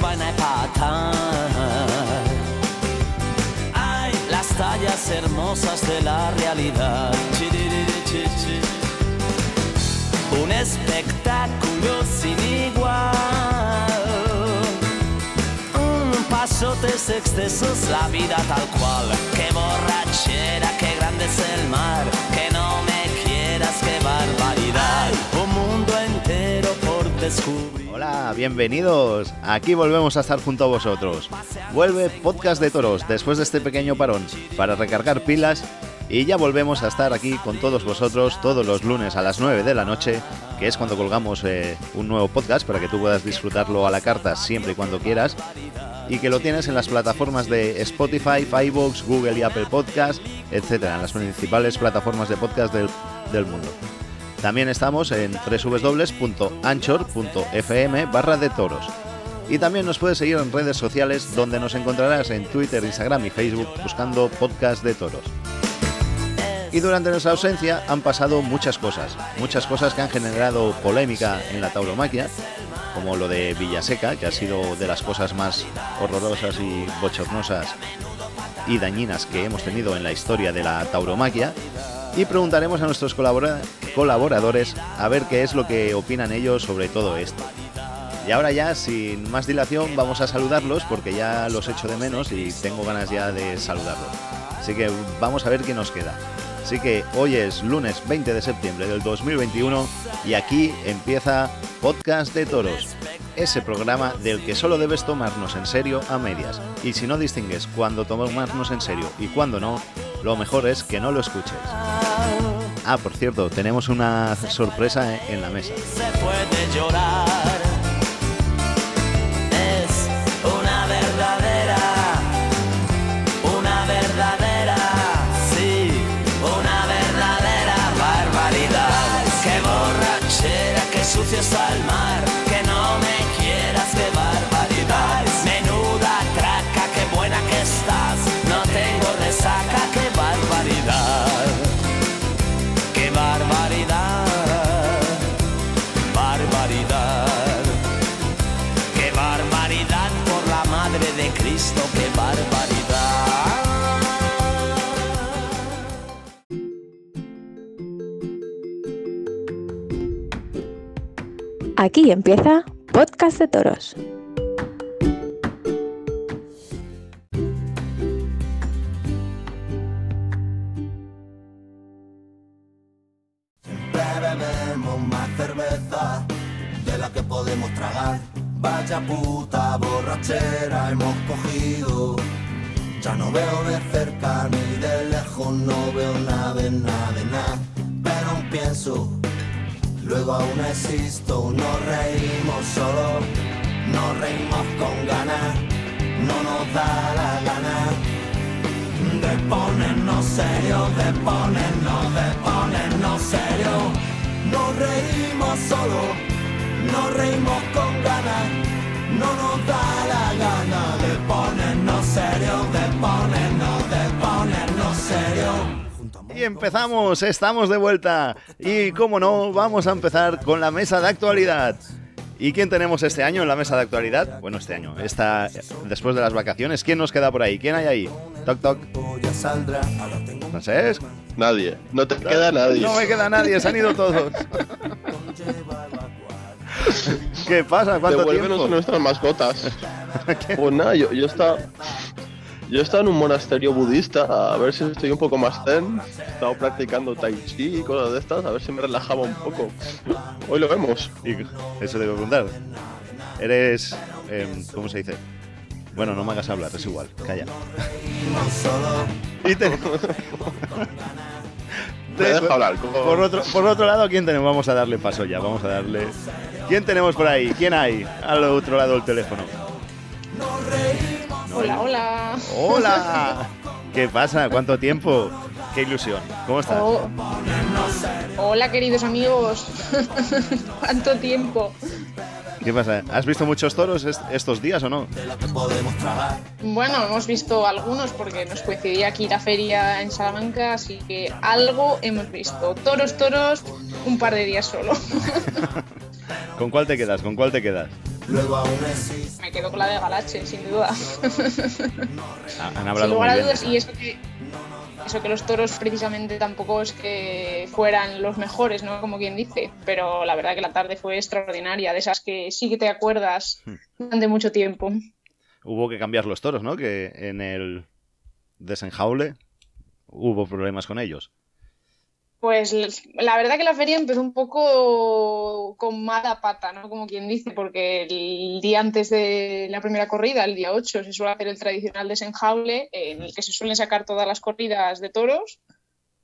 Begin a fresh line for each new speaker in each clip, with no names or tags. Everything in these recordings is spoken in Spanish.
empatar. Ay, las tallas hermosas de la realidad. Un espectáculo sin igual. Un pasotes excesos, la vida tal cual. Qué borrachera, qué grande es el mar. Que no me quieras, qué
Hola, bienvenidos. Aquí volvemos a estar junto a vosotros. Vuelve Podcast de Toros después de este pequeño parón para recargar pilas y ya volvemos a estar aquí con todos vosotros todos los lunes a las 9 de la noche, que es cuando colgamos eh, un nuevo podcast para que tú puedas disfrutarlo a la carta siempre y cuando quieras y que lo tienes en las plataformas de Spotify, iVoox, Google y Apple Podcast, etcétera, en las principales plataformas de podcast del, del mundo. También estamos en www.anchor.fm barra de toros. Y también nos puedes seguir en redes sociales donde nos encontrarás en Twitter, Instagram y Facebook buscando podcast de toros. Y durante nuestra ausencia han pasado muchas cosas, muchas cosas que han generado polémica en la tauromaquia, como lo de Villaseca, que ha sido de las cosas más horrorosas y bochornosas y dañinas que hemos tenido en la historia de la tauromaquia. Y preguntaremos a nuestros colabora- colaboradores a ver qué es lo que opinan ellos sobre todo esto. Y ahora ya, sin más dilación, vamos a saludarlos porque ya los echo de menos y tengo ganas ya de saludarlos. Así que vamos a ver qué nos queda. Así que hoy es lunes 20 de septiembre del 2021 y aquí empieza Podcast de Toros, ese programa del que solo debes tomarnos en serio a medias. Y si no distingues cuándo tomarnos en serio y cuándo no, lo mejor es que no lo escuches. Ah, por cierto, tenemos una sorpresa en la mesa.
se puede llorar. El mar,
Aquí empieza Podcast de Toros.
Bebemos más cerveza de la que podemos tragar. Vaya puta borrachera hemos cogido. Ya no veo de cerca ni de lejos, no veo nada nada de nada. Pero pienso, luego aún existo. Nos reímos solo, nos reímos con ganas. No nos da la gana de ponernos serio, de ponernos, de ponernos serio. Nos reímos solo, nos reímos con ganas. No nos da la gana de ponernos serio, de ponernos, de ponernos serio.
Y empezamos, estamos de vuelta. Y como no, vamos a empezar con la mesa de actualidad. ¿Y quién tenemos este año en la mesa de actualidad? Bueno, este año, esta, después de las vacaciones, ¿quién nos queda por ahí? ¿Quién hay ahí? Toc, toc.
Ya saldrá, ahora tengo
¿No sé?
Nadie. No te queda nadie.
No me queda nadie, se han ido todos. ¿Qué pasa? ¿Cuánto
Devuélvenos
tiempo?
nuestras mascotas. pues nada, yo, yo estaba. Yo estaba en un monasterio budista, a ver si estoy un poco más zen. He estado practicando tai chi y cosas de estas, a ver si me relajaba un poco. Hoy lo vemos.
Y eso debo preguntar. Eres. em, ¿Cómo se dice? Bueno, no me hagas hablar, es igual, calla. Y te-
Me
te-
deja hablar. como-
por, otro, por otro lado, ¿quién tenemos? Vamos a darle paso ya, vamos a darle. ¿Quién tenemos por ahí? ¿Quién hay al otro lado del teléfono?
Hola, hola.
¡Hola! ¿Qué pasa? ¿Cuánto tiempo? ¡Qué ilusión! ¿Cómo estás?
Oh. Hola, queridos amigos. ¿Cuánto tiempo?
¿Qué pasa? ¿Has visto muchos toros est- estos días o no?
Bueno, hemos visto algunos porque nos coincidía aquí la feria en Salamanca, así que algo hemos visto. Toros, toros, un par de días solo.
¿Con cuál te quedas? ¿Con cuál te quedas?
Luego aún existe.
Me quedo con la de Galache, sin duda.
Han hablado
sin lugar a
muy bien.
dudas, y eso que, eso que los toros precisamente tampoco es que fueran los mejores, ¿no? Como quien dice, pero la verdad que la tarde fue extraordinaria, de esas que sí que te acuerdas
Hmm.
durante mucho tiempo.
Hubo que cambiar los toros, ¿no? Que en el desenjaule hubo problemas con ellos.
Pues la verdad que la feria empezó un poco con mala pata, ¿no? Como quien dice, porque el día antes de la primera corrida, el día 8, se suele hacer el tradicional desenjaule, en el que se suelen sacar todas las corridas de toros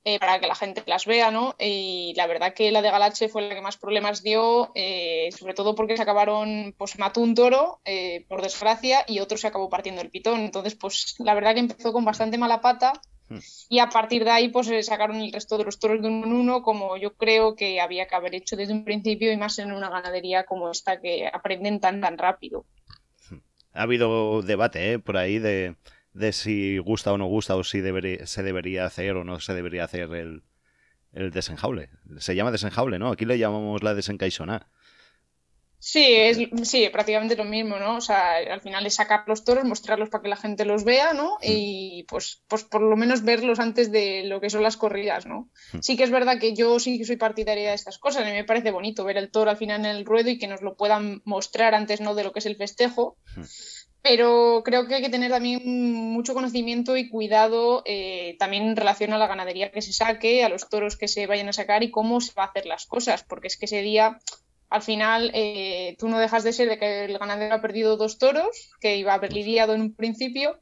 eh, para que la gente las vea, ¿no? Y la verdad que la de Galache fue la que más problemas dio, eh, sobre todo porque se acabaron, pues mató un toro, eh, por desgracia, y otro se acabó partiendo el pitón. Entonces, pues la verdad que empezó con bastante mala pata. Y a partir de ahí, pues sacaron el resto de los toros de en uno, como yo creo que había que haber hecho desde un principio y más en una ganadería como esta que aprenden tan tan rápido.
Ha habido debate ¿eh? por ahí de, de si gusta o no gusta o si debería, se debería hacer o no se debería hacer el, el desenjaule. Se llama desenjaule, ¿no? Aquí le llamamos la desencaixoná.
Sí, es sí, prácticamente lo mismo, ¿no? O sea, al final es sacar los toros, mostrarlos para que la gente los vea, ¿no? Y pues, pues por lo menos verlos antes de lo que son las corridas, ¿no? Sí que es verdad que yo sí que soy partidaria de estas cosas, a mí me parece bonito ver el toro al final en el ruedo y que nos lo puedan mostrar antes, ¿no? De lo que es el festejo. Pero creo que hay que tener también mucho conocimiento y cuidado eh, también en relación a la ganadería que se saque, a los toros que se vayan a sacar y cómo se va a hacer las cosas, porque es que ese día al final eh, tú no dejas de ser de que el ganadero ha perdido dos toros, que iba a haber lidiado en un principio,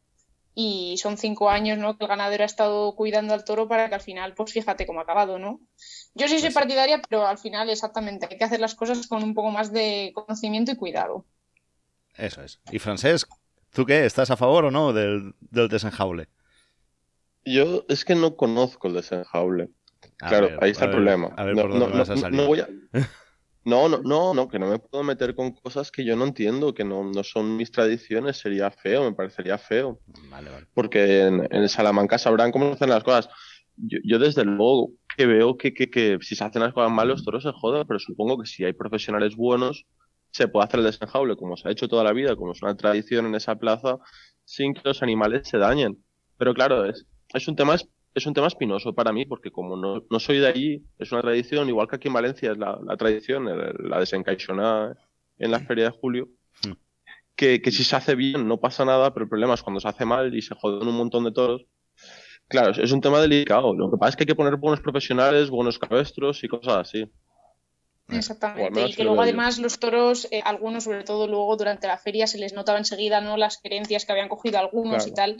y son cinco años ¿no? que el ganadero ha estado cuidando al toro para que al final, pues fíjate cómo ha acabado, ¿no? Yo sí soy partidaria, pero al final exactamente hay que hacer las cosas con un poco más de conocimiento y cuidado.
Eso es. Y Francesc, ¿tú qué? ¿Estás a favor o no del, del desenjaule?
Yo es que no conozco el desenjaule.
A
claro,
ver,
ahí está
a
el
ver,
problema.
A ver
no,
por dónde
no,
vas a salir.
no voy a- No, no, no, no, que no me puedo meter con cosas que yo no entiendo, que no, no son mis tradiciones, sería feo, me parecería feo.
Vale, vale.
Porque en, en Salamanca sabrán cómo se hacen las cosas. Yo, yo desde luego que veo que, que, que si se hacen las cosas mal los toros se jodan, pero supongo que si hay profesionales buenos se puede hacer el desenjaule como se ha hecho toda la vida, como es una tradición en esa plaza, sin que los animales se dañen. Pero claro, es, es un tema es, un tema espinoso para mí, porque como no, no soy de allí, es una tradición, igual que aquí en Valencia es la, la tradición, el- la desencaixoná en la feria de julio, que, que si se hace bien no pasa nada, pero el problema es cuando se hace mal y se joden un montón de toros. Claro, es- un tema delicado. Lo que pasa es que hay que poner buenos profesionales, buenos cabestros y cosas así.
Exactamente. Y que luego además los toros, eh, algunos sobre todo luego durante la feria se les notaba enseguida no las creencias que habían cogido algunos y tal.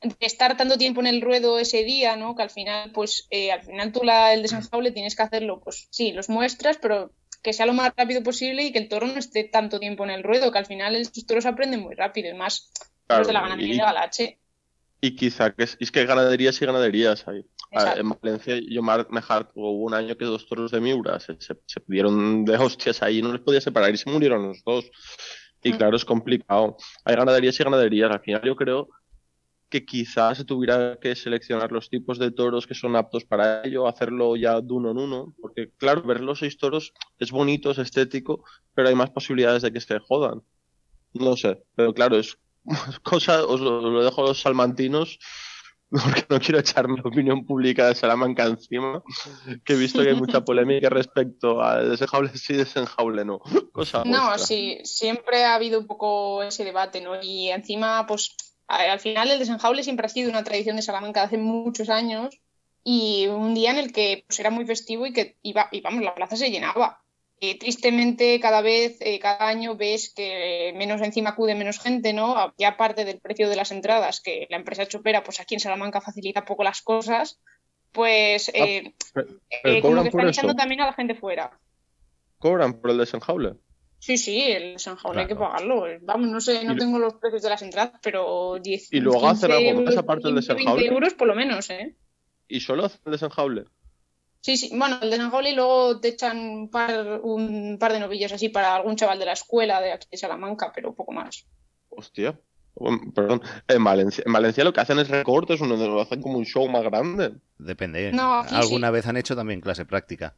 De estar tanto tiempo en el ruedo ese día, ¿no? Que al final, pues, eh, al final tú la, el desenjaule tienes que hacerlo, pues sí, los muestras, pero que sea lo más rápido posible y que el toro no esté tanto tiempo en el ruedo, que al final estos toros aprenden muy rápido, y más
Claro,
los de la ganadería
y-
de Galache.
Y quizá que es, es que hay ganaderías y ganaderías ahí. Ah. En Valencia, yo me me hubo un año que dos toros de Miura se, se, se dieron de hostias ahí, no les podía separar y se murieron los dos. Y
Mm.
claro, es complicado. Hay ganaderías y ganaderías. Al final yo creo que quizás se tuviera que seleccionar los tipos de toros que son aptos para ello, hacerlo ya de uno en uno, porque claro, ver los seis toros es bonito, es estético, pero hay más posibilidades de que se jodan. No sé, pero claro, es cosa, os lo, lo dejo a los salmantinos, porque no quiero echarme la opinión pública de Salamanca encima, que he visto que hay mucha polémica respecto a desenjaule sí, desenjaule no. Cosa
No,
vuestra.
sí, siempre ha habido un poco ese debate, ¿no? Y encima, pues, al final el desenjaule siempre ha sido una tradición de Salamanca de hace muchos años y un día en el que pues, era muy festivo y que iba, y vamos, la plaza se llenaba. Eh, tristemente, cada vez, eh, cada año ves que menos encima acude menos gente, ¿no? Ya aparte del precio de las entradas, que la empresa chopera, pues aquí en Salamanca facilita poco las cosas, pues eh,
Pero,
eh,
pero
como
cobran
que están echando también a la gente fuera.
Cobran por el desenjaule.
Sí, sí, el desenjaule hay que pagarlo. Vamos, no sé, no
Y
tengo los precios de las entradas, pero 10
Y luego hacen
15
algo más
euros,
aparte del
15, 20
desenjaule.
euros por lo menos, ¿eh?
Y solo hacen el desenjaule.
Sí, sí, bueno, el desenjaule y luego te echan un par, un par de novillos así para algún chaval de la escuela de aquí de Salamanca, pero poco más.
Hostia. Perdón. En Valencia, en Valencia lo que hacen es recortes, uno lo hacen como un show más grande.
Depende.
No, aquí
Alguna
sí.
vez han hecho también clase práctica.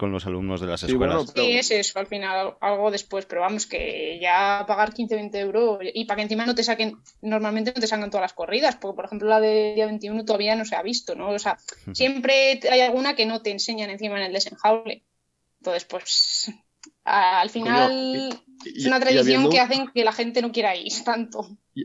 Con los alumnos de las
Sí,
escuelas.
bueno, pero-
Sí, es eso, al final algo después, pero vamos, que ya pagar 15, 20 euros y para que encima no te saquen, normalmente no te sacan todas las corridas, porque por ejemplo la de día 21 todavía no se ha visto, ¿no? O sea, siempre hay alguna que no te enseñan encima en el desenjaule. Entonces, pues al final
y-
es una tradición
habiendo-
que hacen que la gente no quiera ir tanto.
Y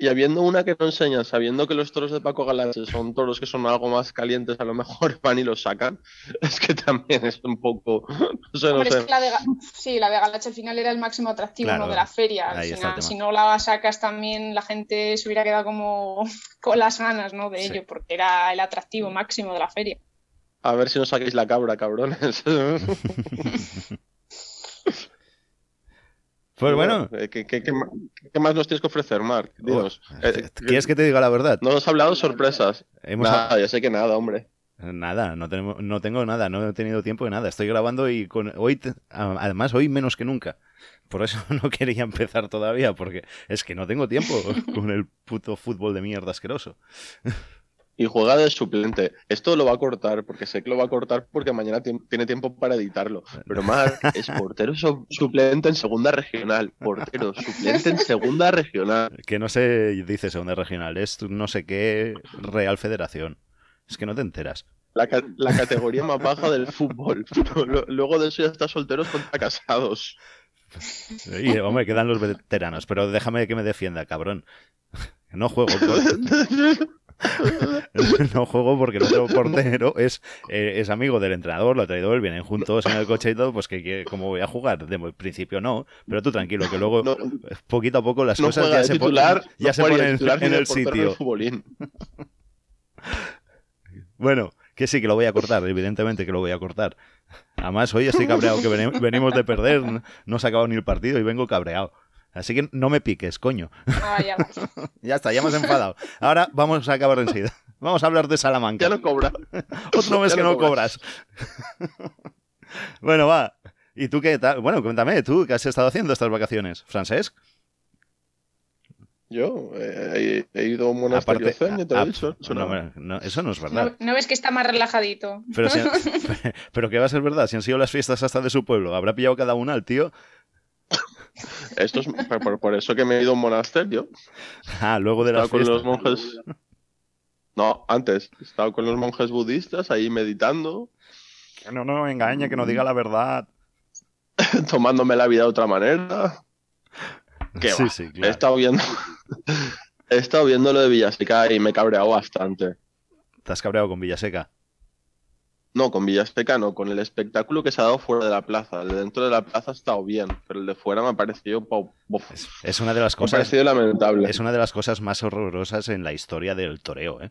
habiendo una que no enseñan, sabiendo que los toros de Paco Galache son toros que son algo más calientes, a lo mejor van y los sacan, es que también es un poco, no sé, no
Hombre, es
sé.
que la de, Ga- sí, la de Galache al final era el máximo atractivo
Claro,
¿no? de la feria. Al final, si no la sacas también, la gente se hubiera quedado como con las ganas ¿no? de
Sí.
ello, porque era el atractivo máximo de la feria.
A ver si no saquéis la cabra, cabrones.
Pues bueno,
Eh, ¿Qué, qué- qué ma- qué más nos tienes que ofrecer? Dinos.
oh,
Eh,
¿quieres que te diga la verdad?
No nos has hablado sorpresas.
Hemos
Nada, ya sé que nada, hombre.
Nada, no, tenemos, no tengo nada, no he tenido tiempo de nada. Estoy grabando y con, hoy, te- además hoy menos que nunca. Por eso no quería empezar todavía, porque es que no tengo tiempo con el puto fútbol de mierda asqueroso.
Y juega de suplente. Esto lo va a cortar, porque sé que lo va a cortar porque mañana ti- tiene tiempo para editarlo. Pero Marc es portero su- suplente en segunda regional. Portero suplente en segunda regional.
Que no se dice segunda regional, es no sé qué Real Federación. Es que no te enteras.
La, ca- la categoría más baja del fútbol. Luego de eso ya está solteros contra casados.
Y, hombre, quedan los veteranos, pero déjame que me defienda, cabrón. No juego. No juego porque el otro portero es, eh, es amigo del entrenador, lo ha traído él, vienen juntos en el coche y todo, pues que, que como voy a jugar, de principio no, pero tú tranquilo, que luego
No,
poquito a poco las
no
cosas ya se, ya
no
ponen en el sitio. Bueno, que sí, que lo voy a cortar, evidentemente que lo voy a cortar. Además, hoy estoy cabreado, que veni- venimos de perder, no se ha acabado ni el partido y vengo cabreado. Así que no me piques, coño.
Ah, ya.
Ya está, ya me has enfadado. Ahora vamos a acabar enseguida. Vamos a hablar de Salamanca.
Ya no cobra.
Otro mes
Ya
que
no
cobras. bueno, va. ¿Y tú qué tal? Bueno, cuéntame, ¿tú qué has estado haciendo estas vacaciones? ¿Francesc?
Yo eh, he, he ido a un monasterio zen, ya te lo he dicho. Eso
no,
no.
no, eso no es verdad.
¿No, no ves que está más relajadito?
Pero, si- pero que va a ser verdad, si han sido las fiestas hasta de su pueblo, habrá pillado cada una al tío.
Esto es por, eso que me he ido a un monasterio.
Ah, luego de
He
las
con los monjes. No, antes. He estado con los monjes budistas ahí meditando,
Que no, no, engañe, que no diga la verdad.
tomándome la vida de otra manera. ¿Qué
sí,
va?
sí,
He
claro.
estado viendo. He estado viendo lo de Villaseca y me he cabreado bastante.
Te has cabreado con Villaseca.
No, con Villaseca no, con el espectáculo que se ha dado fuera de la plaza. El de dentro de la plaza ha estado bien, pero el de fuera me ha parecido,
Es, es una de las
me ha
cosas.
parecido lamentable.
Es una de las cosas más horrorosas en la historia del toreo, ¿eh?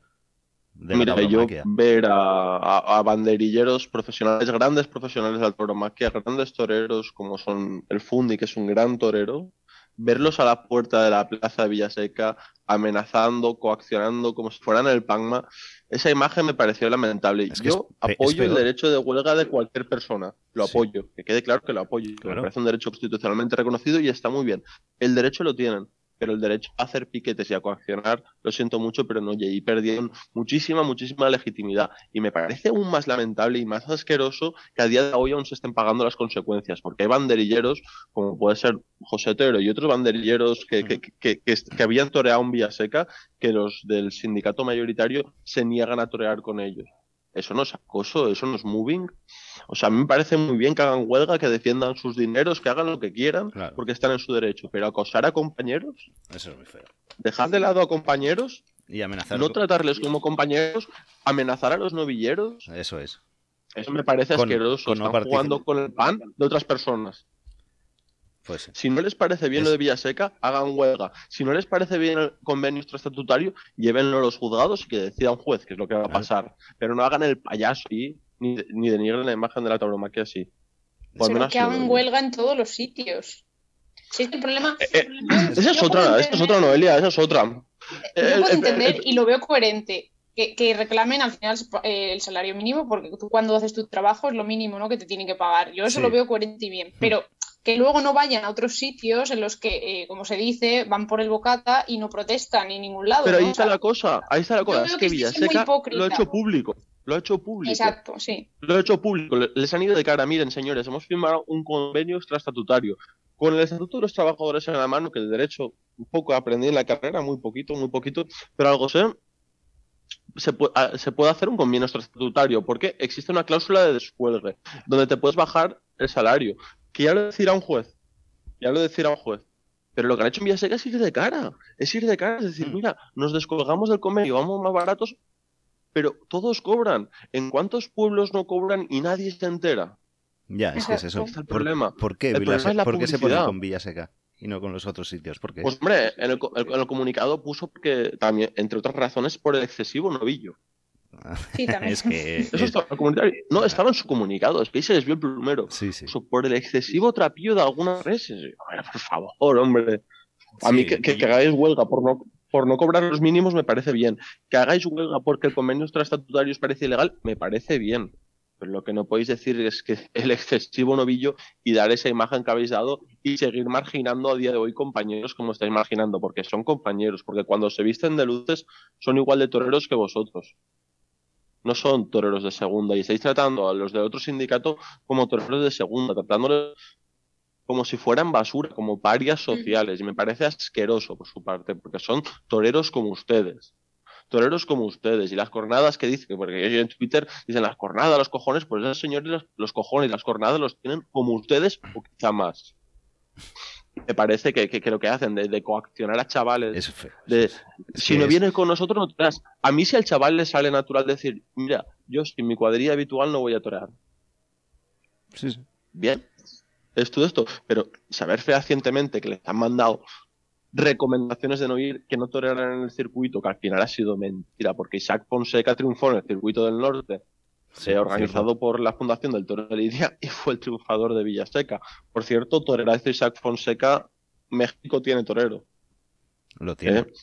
De
Mira, yo ver a, a- a banderilleros profesionales, grandes profesionales de la tauromaquia, grandes toreros como son el Fundi, que es un gran torero, verlos a la puerta de la plaza de Villaseca amenazando, coaccionando como si fueran el Pangma, esa imagen me pareció lamentable.
Es que es
yo apoyo el derecho de huelga de cualquier persona, lo
Sí.
apoyo, que quede claro que lo apoyo,
Claro.
me parece un derecho constitucionalmente reconocido y está muy bien. El derecho lo tienen, pero el derecho a hacer piquetes y a coaccionar, lo siento mucho, pero no, y ahí perdieron muchísima, muchísima legitimidad. Y me parece aún más lamentable y más asqueroso que a día de hoy aún se estén pagando las consecuencias, porque hay banderilleros, como puede ser José Tero y otros banderilleros que, que, que, que, que habían toreado en Villaseca, que los del sindicato mayoritario se niegan a torear con ellos. Eso no es acoso, eso no es moving. O sea, a mí me parece muy bien que hagan huelga, que defiendan sus dineros, que hagan lo que quieran,
Claro.
porque están en su derecho. Pero acosar a compañeros,
Eso es muy feo.
dejar de lado a compañeros,
Y amenazar.
no tratarles como compañeros, amenazar a los novilleros,
Eso es.
eso me parece
Con-
asqueroso.
con no
Están jugando con el pan de otras personas.
Pues sí.
Si no les parece bien
Es-
lo de Villaseca, hagan huelga. Si no les parece bien el convenio extraestatutario, llévenlo a los juzgados y que decida un juez, que es lo que va a
Claro.
pasar. Pero no hagan el payaso y ni, ni denigren la imagen de la tauromaquia así.
Pero
menos
que hagan huelga en todos los sitios. Si es que el problema.
eh,
yo-
Esa es otra, esa es
entender-
otra, Noelia, esa es otra.
Yo
Eh,
puedo
eh,
entender
eh,
y lo veo coherente que, que reclamen al final eh, el salario mínimo, porque tú cuando haces tu trabajo es lo mínimo ¿no? que te tienen que pagar. Yo eso
Sí.
lo veo coherente y bien. Pero que luego no vayan a otros sitios en los que, eh, como se dice, van por el bocata y no protestan en ningún lado.
Pero ahí está la cosa, ahí está la cosa.
yo
Es que Villaseca lo ha hecho público. Lo ha hecho público.
Exacto, sí.
Lo ha hecho público. Les han ido de cara. Miren, señores, hemos firmado un convenio extraestatutario. Con el Estatuto de los Trabajadores en la mano, que el derecho un poco aprendí en la carrera, muy poquito, muy poquito, pero algo sé, se puede, ah, se puede hacer un convenio extraestatutario, porque existe una cláusula de descuelgue, donde te puedes bajar el salario, que ya lo decirá un juez, ya lo decirá un juez. Pero lo que han hecho en Villaseca es ir de cara, es ir de cara, es decir,
Mm.
mira, nos descolgamos del convenio, vamos más baratos, pero todos cobran. ¿En cuántos pueblos no cobran y nadie se entera?
Ya, es que es eso.
Está el
¿Por,
problema.
¿por qué,
El problema es la
por qué se
publicidad.
con Villaseca y no con los otros sitios? ¿Por qué?
Pues hombre, en el- en el comunicado puso que también, entre otras razones, por el excesivo novillo.
Sí, también.
es que...
Eso
es-
estaba en el comunicado. No, estaba en su comunicado, es que ahí se les vio el plumero.
Sí, sí.
Puso por el excesivo trapillo de algunas reses. Hombre, por favor, hombre. A mí
Sí,
que, que-
y-
que hagáis huelga por no, por no cobrar los mínimos me parece bien. Que hagáis huelga porque el convenio extraestatutario os parece ilegal, me parece bien. Pero lo que no podéis decir es que el excesivo novillo y dar esa imagen que habéis dado y seguir marginando a día de hoy compañeros como estáis marginando, porque son compañeros, porque cuando se visten de luces son igual de toreros que vosotros. No son toreros de segunda y estáis tratando a los de otro sindicato como toreros de segunda, tratándoles como si fueran basura, como parias sociales. Y me parece asqueroso por su parte, porque son toreros como ustedes. Toreros como ustedes. Y las cornadas que dicen, porque yo en Twitter dicen las cornadas, los cojones, pues esos señores los, los cojones y las cornadas los tienen como ustedes o quizá más. Me parece que, que, que lo que hacen de, de coaccionar a chavales
es feo.
de,
Es
si no
es-
vienes con nosotros, no toreas. A mí, si al chaval le sale natural decir, mira, yo sin mi cuadrilla habitual no voy a torear.
sí, sí.
Bien, es todo esto. Pero saber fehacientemente que les han mandado recomendaciones de no ir, que no torearan en el circuito, que al final ha sido mentira, porque Isaac Fonseca triunfó en el circuito del norte,
Sí,
eh, organizado por la Fundación del Toro de Lidia, y fue el triunfador de Villaseca. Por cierto, torerazo Isaac Fonseca, México tiene torero.
Lo tiene.
¿eh?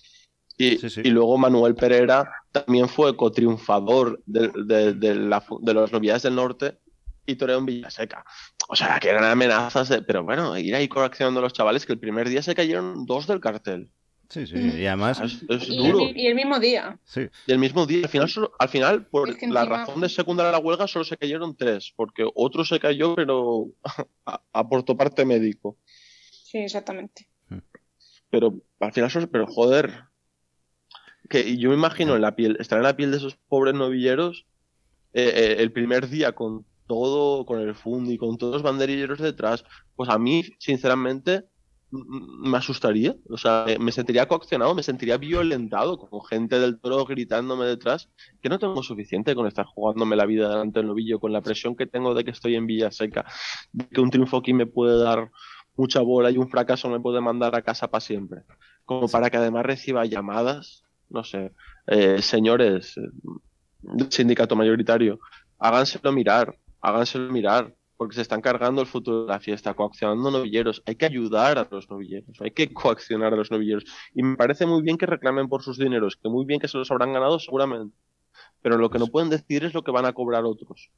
Y,
Sí, sí.
y luego Manuel Pereira también fue cotriunfador de, de, de, la de las novedades del norte y toreó en Villaseca. O sea, que eran amenazas, de- pero bueno, ir ahí coaccionando a los chavales que el primer día se cayeron dos del cartel.
Sí, sí. Y además,
Es, es
Y,
duro.
y el mismo día.
sí.
Y el mismo día, al final, solo- al final por
Es que
la
encima-
razón de secundar a la huelga, solo se cayeron tres, porque otro se cayó, pero a- aportó parte médico.
Sí, exactamente.
Pero al final, son- pero joder, que yo me imagino en la piel, estar en la piel de esos pobres novilleros eh, eh, el primer día con todo, con el fundi, con todos los banderilleros detrás, pues a mí, sinceramente, me asustaría, o sea, me- sentiría coaccionado, me sentiría violentado con gente del toro gritándome detrás, que no tengo suficiente con estar jugándome la vida delante del novillo, con la presión que tengo de que estoy en Villaseca, de que un triunfo aquí me puede dar mucha bola y un fracaso me puede mandar a casa para siempre. Como para que además reciba llamadas, no sé, eh, señores eh, del sindicato mayoritario, háganselo mirar, háganselo mirar, porque se están cargando el futuro de la fiesta, coaccionando novilleros. Hay que ayudar a los novilleros, hay que coaccionar a los novilleros. Y me parece muy bien que reclamen por sus dineros, que muy bien que se los habrán ganado seguramente. Pero lo que no pueden decidir es lo que van a cobrar otros.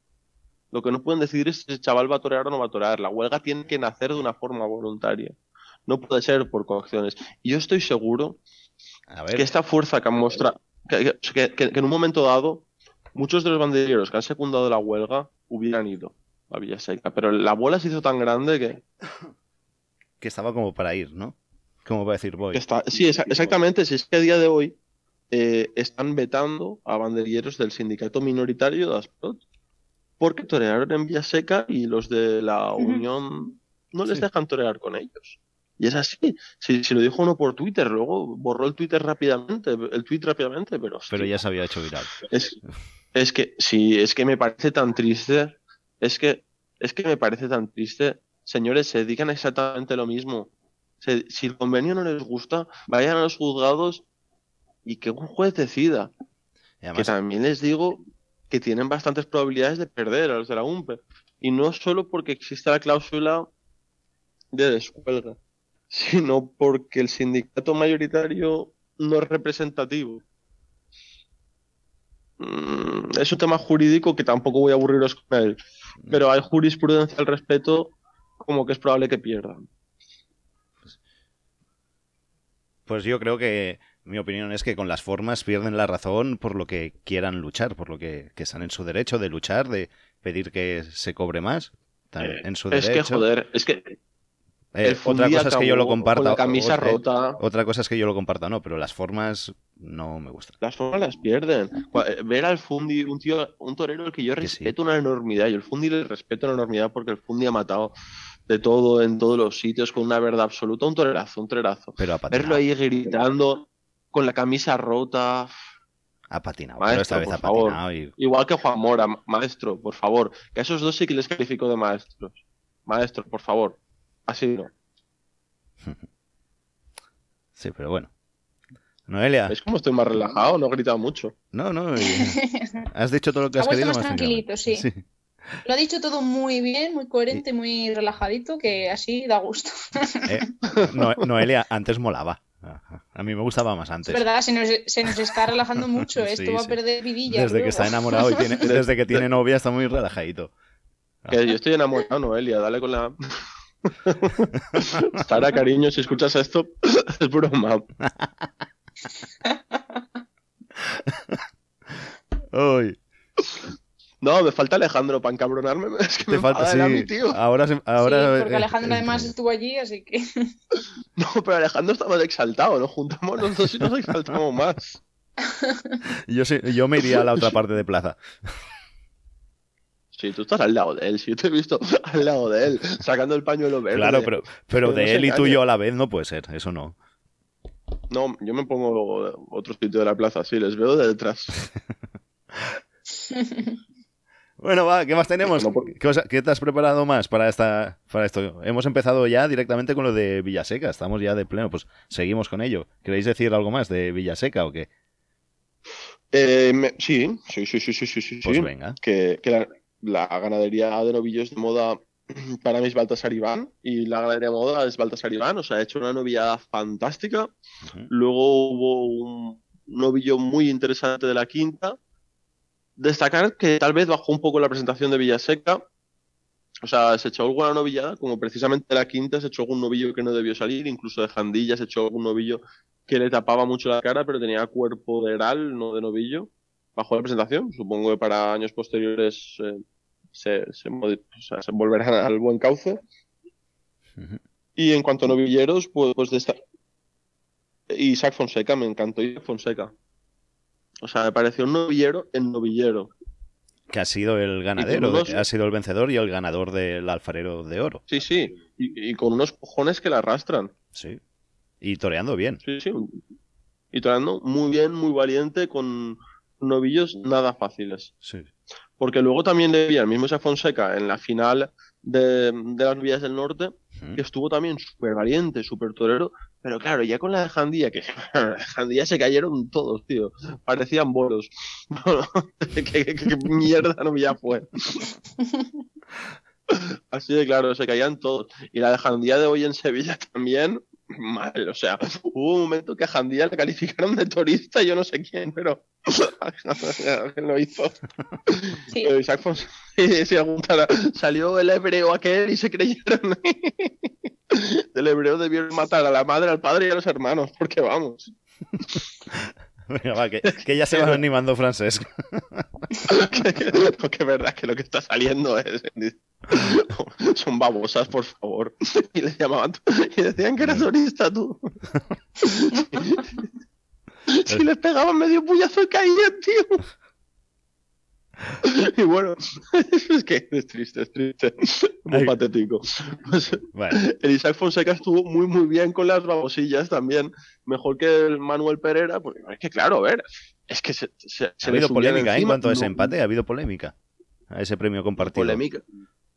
Lo que no pueden decidir es si el chaval va a torear o no va a torear. La huelga tiene que nacer de una forma voluntaria. No puede ser por coacciones. Y yo estoy seguro
A ver,
que esta fuerza que han mostrado, que, que- que- que en un momento dado, muchos de los banderilleros que han secundado la huelga hubieran ido a Villaseca. Pero la bola se hizo tan grande que,
que estaba como para ir, ¿no? Como para decir voy.
está. Sí, exa- exactamente. Si es que a día de hoy eh, están vetando a banderilleros del sindicato minoritario de Asprot porque torearon en Villaseca y los de la. Unión no les
Sí.
dejan torear con ellos. Y es así. Si, si lo dijo uno por Twitter, luego borró el Twitter rápidamente, el tweet rápidamente, pero.
Pero
hostia,
ya se había hecho viral.
Es, es que, sí, es que me parece tan triste. Es que, es que me parece tan triste. Señores, se dedican exactamente lo mismo. Se- si el convenio no les gusta, vayan a los juzgados y que un juez decida. Que también les digo que tienen bastantes probabilidades de perder a los de la UMPE. Y no solo porque existe la cláusula de descuelga, sino porque el sindicato mayoritario no es representativo. Mm, Es un tema jurídico que tampoco voy a aburriros con él, pero hay jurisprudencia al respecto como que es probable que pierdan.
pues yo creo que mi opinión es que con las formas pierden la razón por lo que quieran luchar, por lo que, que están en su derecho de luchar, de pedir que se cobre más.
Eh,
en su
es
derecho.
que, joder, es que
Eh, otra cosa es que yo lo comparta.
con la camisa
otra-
rota.
Otra cosa es que yo lo comparta, no, pero las formas no me gustan.
Las formas las pierden. Eh, Ver al Fundi, un tío, un torero al que yo
Que sí.
respeto una enormidad. Yo el Fundi le respeto una enormidad porque el Fundi ha matado de todo en todos los sitios con una verdad absoluta. Un torerazo, un torerazo.
Pero.
Verlo ahí gritando con la camisa rota.
Ha patinado,
Maestro,
pero esta vez
por
ha
favor.
patinado y
Igual que Juan Mora, ma- maestro, por favor. Que a esos dos sí que les califico de maestros. Maestro, por favor. Así no.
Sí, pero bueno. Noelia,
¿Veis cómo estoy más relajado? No he gritado mucho.
no, no. Has dicho todo lo que
Ha
has querido
más tranquilito, sí. Lo ha dicho todo muy bien, muy coherente, muy relajadito, que así da gusto.
Eh, No- Noelia antes molaba. A mí me gustaba más
Es
antes.
verdad, se nos, se nos está relajando mucho.
Sí,
Esto va
sí.
a perder vidilla.
Desde que está enamorado y tiene, desde que tiene novia está muy relajadito.
Que yo estoy enamorado, Noelia. Dale con la. Sara, cariño, si escuchas esto, es broma.
Uy,
No, me falta Alejandro para encabronarme. Es que
te
me
falta,
él a
sí.
mí, tío.
Ahora, se- ahora
sí, porque
eh,
Alejandro
eh,
además estuvo allí, así que.
No, pero Alejandro está más exaltado. Nos juntamos los dos y nos exaltamos más.
yo, sí- yo me iría a la otra parte de plaza.
Sí, tú estás al lado de él. Si yo te he visto al lado de él, sacando el pañuelo verde.
Claro, pero, pero de él y
engañe.
tuyo a la vez no puede ser, eso no.
No, yo me pongo otro sitio de la plaza. Sí, les veo de detrás.
Bueno, va, ¿qué más tenemos?
No,
¿Qué, os- qué te has preparado más para esta para esto? Hemos empezado ya directamente con lo de Villaseca, estamos ya de pleno, pues seguimos con ello. ¿Queréis decir algo más de Villaseca o qué?
Eh, me- sí, sí, sí, sí, sí, sí, sí.
Pues
sí.
venga.
Que, que la, la ganadería de novillos de moda para mí es Baltasar Iván y la ganadería de moda es Baltasar Iván. O sea, ha hecho una novillada fantástica. Luego hubo un novillo muy interesante de la quinta. Destacar que tal vez bajó un poco la presentación de Villaseca. O sea, se echó alguna novillada, como precisamente la quinta se echó algún novillo que no debió salir, incluso de Jandilla se echó algún novillo que le tapaba mucho la cara, pero tenía cuerpo de heral, no de novillo. Bajó la presentación, supongo que para años posteriores eh, se, se, o sea, se volverán al buen cauce. Y en cuanto a novilleros, pues, pues de esta... Isaac Fonseca, me encantó Isaac Fonseca. O sea, me pareció un novillero en novillero.
Que ha sido el ganadero,
unos-
ha sido el vencedor y el ganador del alfarero de oro.
Sí, sí. Y, y con unos cojones que la arrastran.
Sí. Y toreando bien.
Sí, sí. Y tocando muy bien, muy valiente, con novillos nada fáciles.
Sí.
Porque luego también le vi al mismo Isaac Fonseca en la final de, de las novillas del norte, que estuvo también súper valiente, súper torero, pero claro, ya con la de Jandía, que la de Jandía se cayeron todos, tío, parecían bolos. ¿Qué, qué- qué mierda novilla fue? Así de claro, se caían todos. Y la de Jandía de hoy en Sevilla también, mal, o sea, hubo un momento que a Jandía le calificaron de turista, yo no sé quién, pero ¿quién lo hizo?
Sí.
Pero Isaac Fonseca, si preguntara, salió el hebreo aquel y se creyeron. Del hebreo debieron matar a la madre, al padre y a los hermanos, porque vamos.
Venga, va, que, que ya se va animando Francesc.
que, que- que es verdad que lo que está saliendo es. Son babosas, por favor. Y le llamaban. Y decían que eras turista tú. Si les pegaban medio puyazo y caían, tío. Y bueno, es que es triste, es triste. Muy
Ay.
patético. Pues,
Bueno,
el Isaac Fonseca estuvo muy, muy bien con las babosillas también. Mejor que el Manuel Pereira. Porque es que, claro, a ver, es que se, se,
ha
se le
habido polémica ¿eh? en
encima.
cuanto a ese empate, ha habido polémica. A ese premio compartido.
Polémica.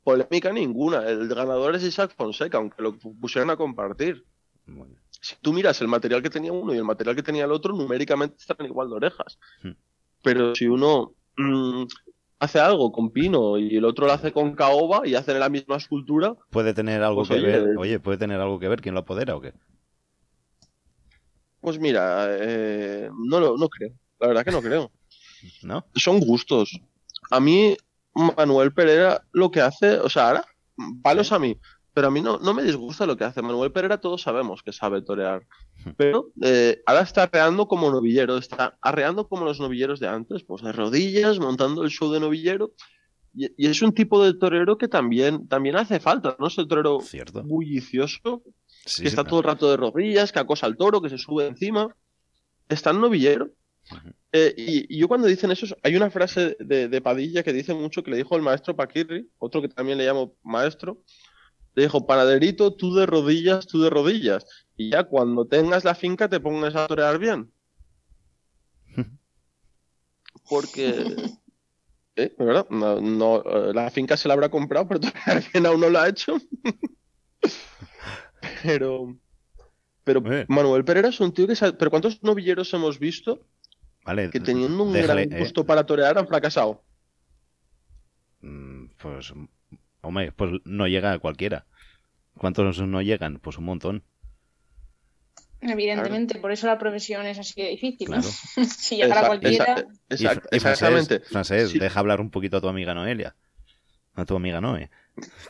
Polémica ninguna. El ganador es Isaac Fonseca, aunque lo pusieran a compartir.
Bueno,
Si tú miras el material que tenía uno y el material que tenía el otro, numéricamente están igual de orejas.
Hmm.
Pero si uno mm, hace algo con pino y el otro lo hace con caoba y hacen la misma escultura,
Puede tener algo
Pues
que
oye,
ver.
eh,
Oye, puede tener algo que ver quién lo apodera o qué.
pues mira, eh, no, lo- no creo. La verdad que no creo.
¿No?
Son gustos. A mí, Manuel Pereira lo que hace, o sea, ahora, palos a mí, pero a mí no, no me disgusta lo que hace Manuel Pereira, todos sabemos que sabe torear. Pero eh, ahora está arreando como novillero, está arreando como los novilleros de antes, pues de rodillas, montando el show de novillero. Y, es un tipo de torero que también, también hace falta, ¿no? Es el torero
Cierto.
bullicioso, que está todo el rato de rodillas, que acosa al toro, que se sube encima. Está en novillero. Eh, y, yo cuando dicen eso, hay una frase de, de, Padilla que dice mucho que le dijo el maestro Paquirri, otro que también le llamo maestro, le dijo, panaderito, tú de rodillas, tú de rodillas. Y ya cuando tengas la finca te pongas a torear bien. Porque... ¿Eh? ¿Verdad? No, eh, la finca se la habrá comprado, pero torear bien aún no lo ha hecho. pero... Pero Manuel Pereira es un tío que sabe... ¿Pero cuántos novilleros hemos visto
vale,
que teniendo un gran eh. gusto para torear han fracasado?
Mm, pues Hombre, pues no llega a cualquiera. ¿Cuántos no llegan? Pues un montón.
Evidentemente, por eso la profesión es así de difícil. si llegara cualquiera.
exactamente. Francés, deja hablar un poquito a tu amiga Noelia. A tu amiga Noe.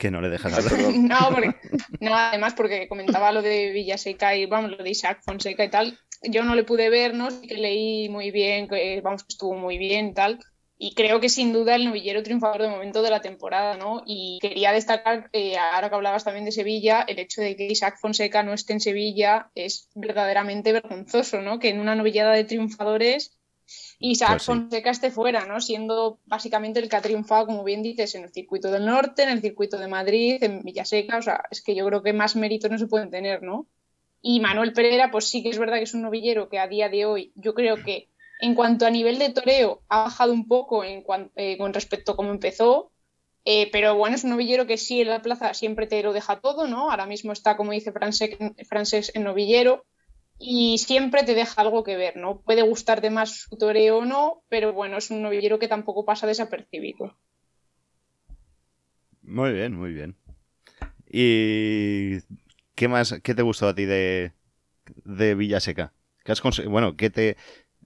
Que no le dejas hablar.
no, porque, no, además porque comentaba lo de Villaseca y vamos, lo de Isaac Fonseca y tal. Yo no le pude ver, ¿no? Sí que leí muy bien, que vamos, que estuvo muy bien y tal y creo que sin duda el novillero triunfador de momento de la temporada, ¿no? Y quería destacar, eh, ahora que hablabas también de Sevilla, el hecho de que Isaac Fonseca no esté en Sevilla es verdaderamente vergonzoso, ¿no? Que en una novillada de triunfadores Isaac pues Fonseca esté fuera, ¿no? Siendo básicamente el que ha triunfado, como bien dices, en el circuito del norte, en el circuito de Madrid, en Villaseca, o sea, es que yo creo que más méritos no se pueden tener, ¿no? Y Manuel Pereira, pues sí que es verdad que es un novillero que a día de hoy yo creo que en cuanto a nivel de toreo, ha bajado un poco eh, con respecto a cómo empezó, eh, pero bueno, es un novillero que sí en la plaza siempre te lo deja todo, ¿no? Ahora mismo está, como dice Francés, en novillero y siempre te deja algo que ver, ¿no? Puede gustarte más su toreo o no, pero bueno, es un novillero que tampoco pasa desapercibido.
Muy bien, muy bien. ¿Y qué más, qué te gustó a ti de, de Villaseca? ¿Qué has bueno, ¿qué te,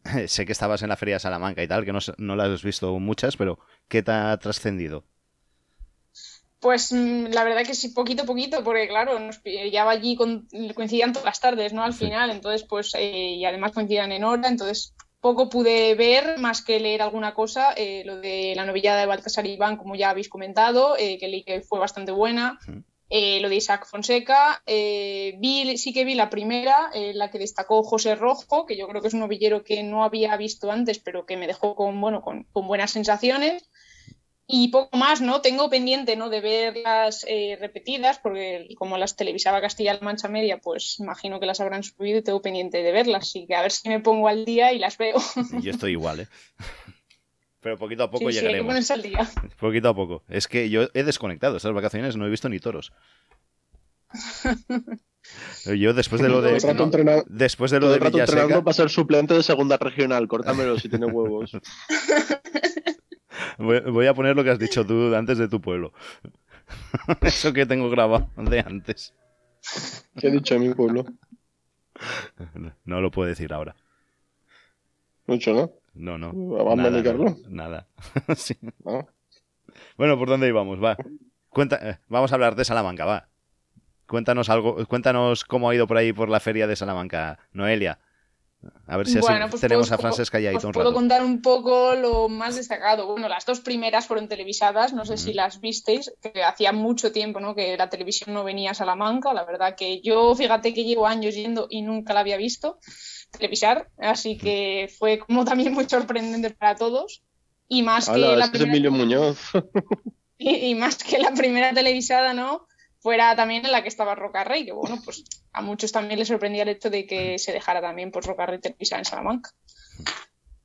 sé que estabas en la Feria de Salamanca y tal, que no, no las has visto muchas, pero ¿qué te ha trascendido?
Pues mm, la verdad que sí, poquito a poquito, porque claro, nos pillaba allí, con, coincidían todas las tardes, ¿no? Al final, entonces, pues, eh, y además coincidían en hora, entonces poco pude ver más que leer alguna cosa, eh, lo de la novillada de Baltasar Iván, como ya habéis comentado, eh, que leí que fue bastante buena. Eh, lo de Isaac Fonseca. Eh, vi, sí que vi la primera, eh, la que destacó José Rojo, que yo creo que es un novillero que no había visto antes, pero que me dejó con, bueno, con, buenas sensaciones. Y poco más, ¿no? Tengo pendiente, ¿no? De verlas repetidas, porque como las televisaba Castilla-La Mancha Media, pues imagino que las habrán subido y tengo pendiente de verlas. Así que a ver si me pongo al día y las veo.
Yo estoy igual, ¿eh? Pero poquito a poco llegaremos. Poquito a poco. Es que yo he desconectado estas vacaciones, no he visto ni toros. Yo después de lo de después de lo de
rato entrenando para ser suplente de segunda regional, córtamelo si tiene huevos.
Voy, a poner lo que has dicho tú antes de tu pueblo. Eso que tengo grabado de antes.
¿Qué he dicho de mi pueblo?
No lo puedo decir ahora.
Mucho, ¿no?
No, no.
¿Vamos a
Nada. Bueno, ¿por dónde íbamos? Va. Cuenta, eh, vamos a hablar de Salamanca, va. Cuéntanos algo, cuéntanos cómo ha ido por ahí por la feria de Salamanca, Noelia. A ver si así pues tenemos a Francesca y a
Os puedo contar un poco lo más destacado. Bueno, las dos primeras fueron televisadas, no sé si las visteis, que hacía mucho tiempo ¿no? que la televisión no venía a Salamanca. La verdad que yo, fíjate que llevo años yendo y nunca la había visto televisar, así que fue como también muy sorprendente para todos. Y más que la
primera... Muñoz.
y, más que la primera televisada, ¿no? Fuera también en la que estaba Roca Rey, que bueno, pues a muchos también les sorprendía el hecho de que se dejara también pues Roca Rey televisar en Salamanca.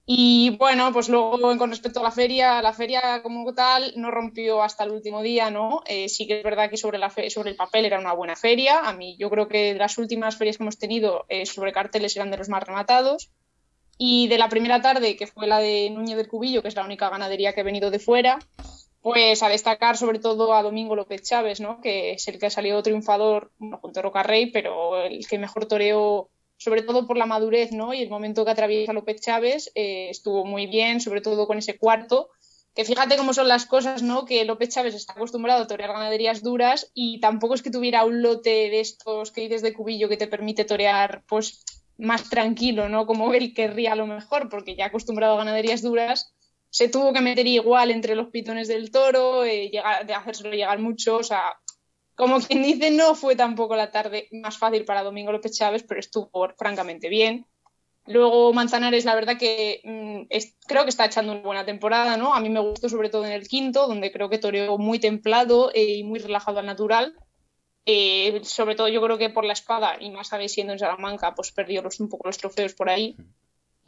Y bueno, pues luego con respecto a la feria, la feria como tal no rompió hasta el último día, ¿no? Eh, sí que es verdad que sobre, la sobre el papel era una buena feria. A mí yo creo que las últimas ferias que hemos tenido eh, sobre carteles eran de los más rematados. Y de la primera tarde, que fue la de Núñez del Cubillo, que es la única ganadería que ha venido de fuera, pues a destacar sobre todo a Domingo López Chávez, ¿no? Que es el que ha salido triunfador junto a Roca Rey, pero el que mejor toreó sobre todo por la madurez ¿no? y el momento que atraviesa López Chávez, eh, estuvo muy bien, sobre todo con ese cuarto, que fíjate cómo son las cosas, ¿no? Que López Chávez está acostumbrado a torear ganaderías duras y tampoco es que tuviera un lote de estos que dices de cubillo que te permite torear, pues, más tranquilo, ¿no? Como él querría a lo mejor, porque ya acostumbrado a ganaderías duras, se tuvo que meter igual entre los pitones del toro, eh, de hacérselo llegar mucho, o sea, como quien dice, no fue tampoco la tarde más fácil para Domingo López Chávez, pero estuvo francamente bien. Luego Manzanares, la verdad que mm, creo que está echando una buena temporada, ¿no? A mí me gustó sobre todo en el quinto, donde creo que toreó muy templado eh, y muy relajado al natural. Eh, sobre todo yo creo que por la espada, y más sabéis siendo en Salamanca, pues perdió los, un poco los trofeos por ahí.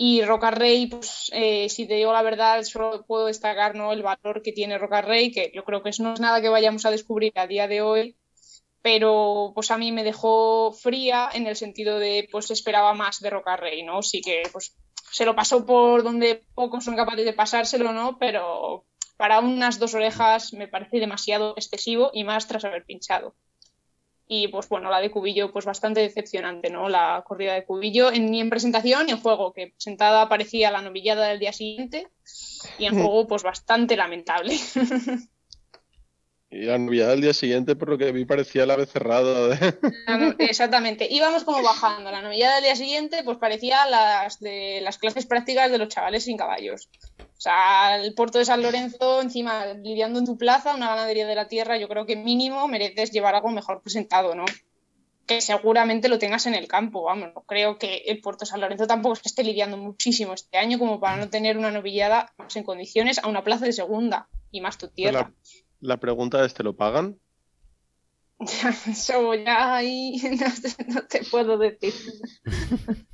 Y Roca Rey, pues eh, si te digo la verdad, solo puedo destacar ¿no? el valor que tiene Roca Rey, que yo creo que no es nada que vayamos a descubrir a día de hoy, pero pues a mí me dejó fría en el sentido de pues esperaba más de Roca Rey, ¿no? Sí que pues se lo pasó por donde pocos son capaces de pasárselo, ¿no? Pero para unas dos orejas me parece demasiado excesivo y más tras haber pinchado. Y pues bueno, la de Cubillo pues bastante decepcionante, ¿no? La corrida de Cubillo en, ni en presentación ni en juego, que presentada aparecía la novillada del día siguiente y en juego pues bastante lamentable.
Y la novillada del día siguiente, por lo que vi, parecía el ave cerrado.
Exactamente. Íbamos como bajando. La novillada del día siguiente, pues parecía las de las clases prácticas de los chavales sin caballos. O sea, el puerto de San Lorenzo, encima, lidiando en tu plaza, una ganadería de la tierra, yo creo que mínimo mereces llevar algo mejor presentado, ¿no? Que seguramente lo tengas en el campo, vamos. No creo que el puerto de San Lorenzo tampoco es que esté lidiando muchísimo este año como para no tener una novillada más en condiciones a una plaza de segunda y más tu tierra.
La pregunta es, ¿te lo pagan?
Eso ya ahí no te, puedo decir.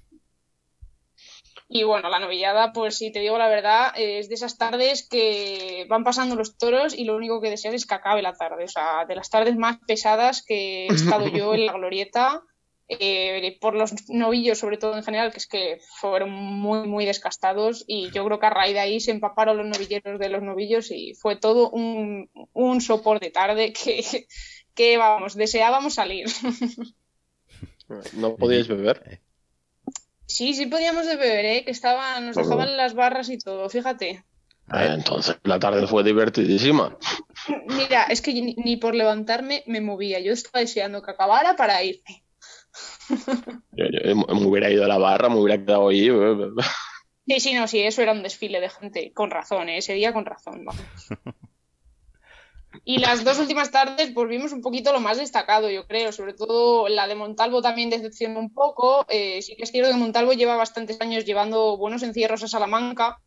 Y bueno, la novillada, pues si te digo la verdad, es de esas tardes que van pasando los toros y lo único que deseas es que acabe la tarde. O sea, de las tardes más pesadas que he estado yo en la glorieta eh, por los novillos, sobre todo en general, que es que fueron muy, muy descastados y yo creo que a raíz de ahí se empaparon los novilleros de los novillos y fue todo un, un sopor de tarde que, que, vamos, deseábamos salir.
¿No podíais beber?
Sí, sí podíamos beber, ¿eh? que estaban, nos dejaban las barras y todo, fíjate.
Ah, entonces la tarde fue divertidísima.
Mira, es que ni, ni por levantarme me movía, yo estaba deseando que acabara para irme.
Yo, me hubiera ido a la barra, me hubiera quedado ahí.
Sí, sí, no, sí, eso era un desfile de gente, con razón, ¿eh? ese día con razón. Y las dos últimas tardes pues vimos un poquito lo más destacado, yo creo, sobre todo la de Montalvo también decepcionó un poco. Eh, sí que es cierto que Montalvo lleva bastantes años llevando buenos encierros a Salamanca,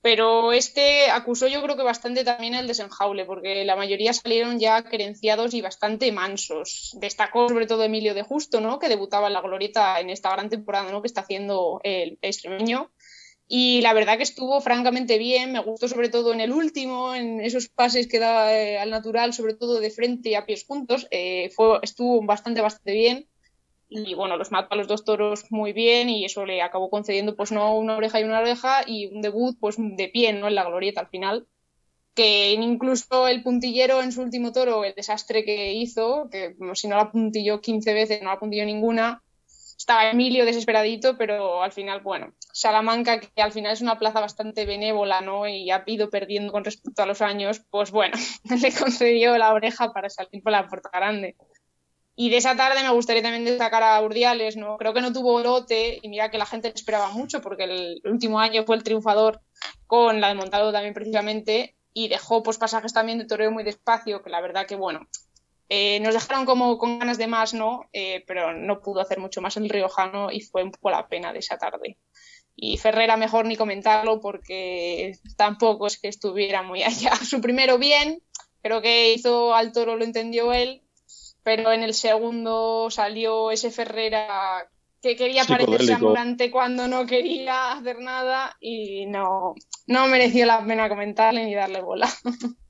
pero este acusó yo creo que bastante también el desenjaule, porque la mayoría salieron ya querenciados y bastante mansos. Destacó sobre todo Emilio de Justo, ¿no? que debutaba en la glorieta en esta gran temporada ¿no? que está haciendo el extremeño. Y la verdad que estuvo francamente bien, me gustó sobre todo en el último, en esos pases que da eh, al natural, sobre todo de frente y a pies juntos, eh, fue, estuvo bastante, bastante bien y bueno, los mató a los dos toros muy bien y eso le acabó concediendo pues no una oreja y una oreja y un debut pues de pie, ¿no? En la glorieta al final. Que incluso el puntillero en su último toro, el desastre que hizo, que si no la puntilló 15 veces, no la puntilló ninguna, estaba Emilio desesperadito, pero al final, bueno, Salamanca, que al final es una plaza bastante benévola, ¿no? Y ha ido perdiendo con respecto a los años, pues bueno, le concedió la oreja para salir por la puerta grande. Y de esa tarde me gustaría también destacar a Urdiales, ¿no? Creo que no tuvo lote y mira que la gente esperaba mucho porque el último año fue el triunfador con la de Montado también precisamente y dejó pues pasajes también de toreo muy despacio, que la verdad que bueno, eh, nos dejaron como con ganas de más, ¿no? Eh, pero no pudo hacer mucho más el riojano y fue un poco la pena de esa tarde. Y Ferrera mejor ni comentarlo porque tampoco es que estuviera muy allá. Su primero bien, creo que hizo al toro, lo entendió él, pero en el segundo salió ese Ferrera que quería parecerse a cuando no quería hacer nada y no, no mereció la pena comentarle ni darle bola.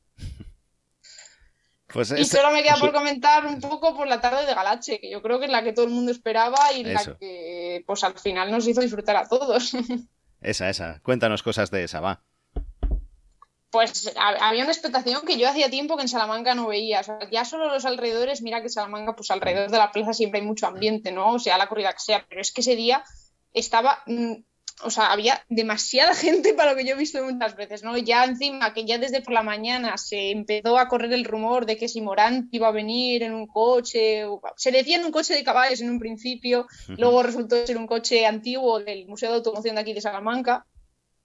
Pues y solo me queda por comentar un poco por la tarde de Galache, que yo creo que es la que todo el mundo esperaba y la que pues al final nos hizo disfrutar a todos.
Esa, esa. Cuéntanos cosas de esa, va
pues había una expectación que yo hacía tiempo que en Salamanca no veía. O sea, ya solo los alrededores, mira que Salamanca, pues alrededor de la plaza siempre hay mucho ambiente, ¿no? O sea, la corrida que sea, pero es que ese día estaba, mm, o sea, había demasiada gente para lo que yo he visto muchas veces, ¿no? Ya encima, que ya desde por la mañana se empezó a correr el rumor de que si Morant iba a venir en un coche, se decía en un coche de caballos en un principio, luego resultó ser un coche antiguo del Museo de Automoción de aquí de Salamanca.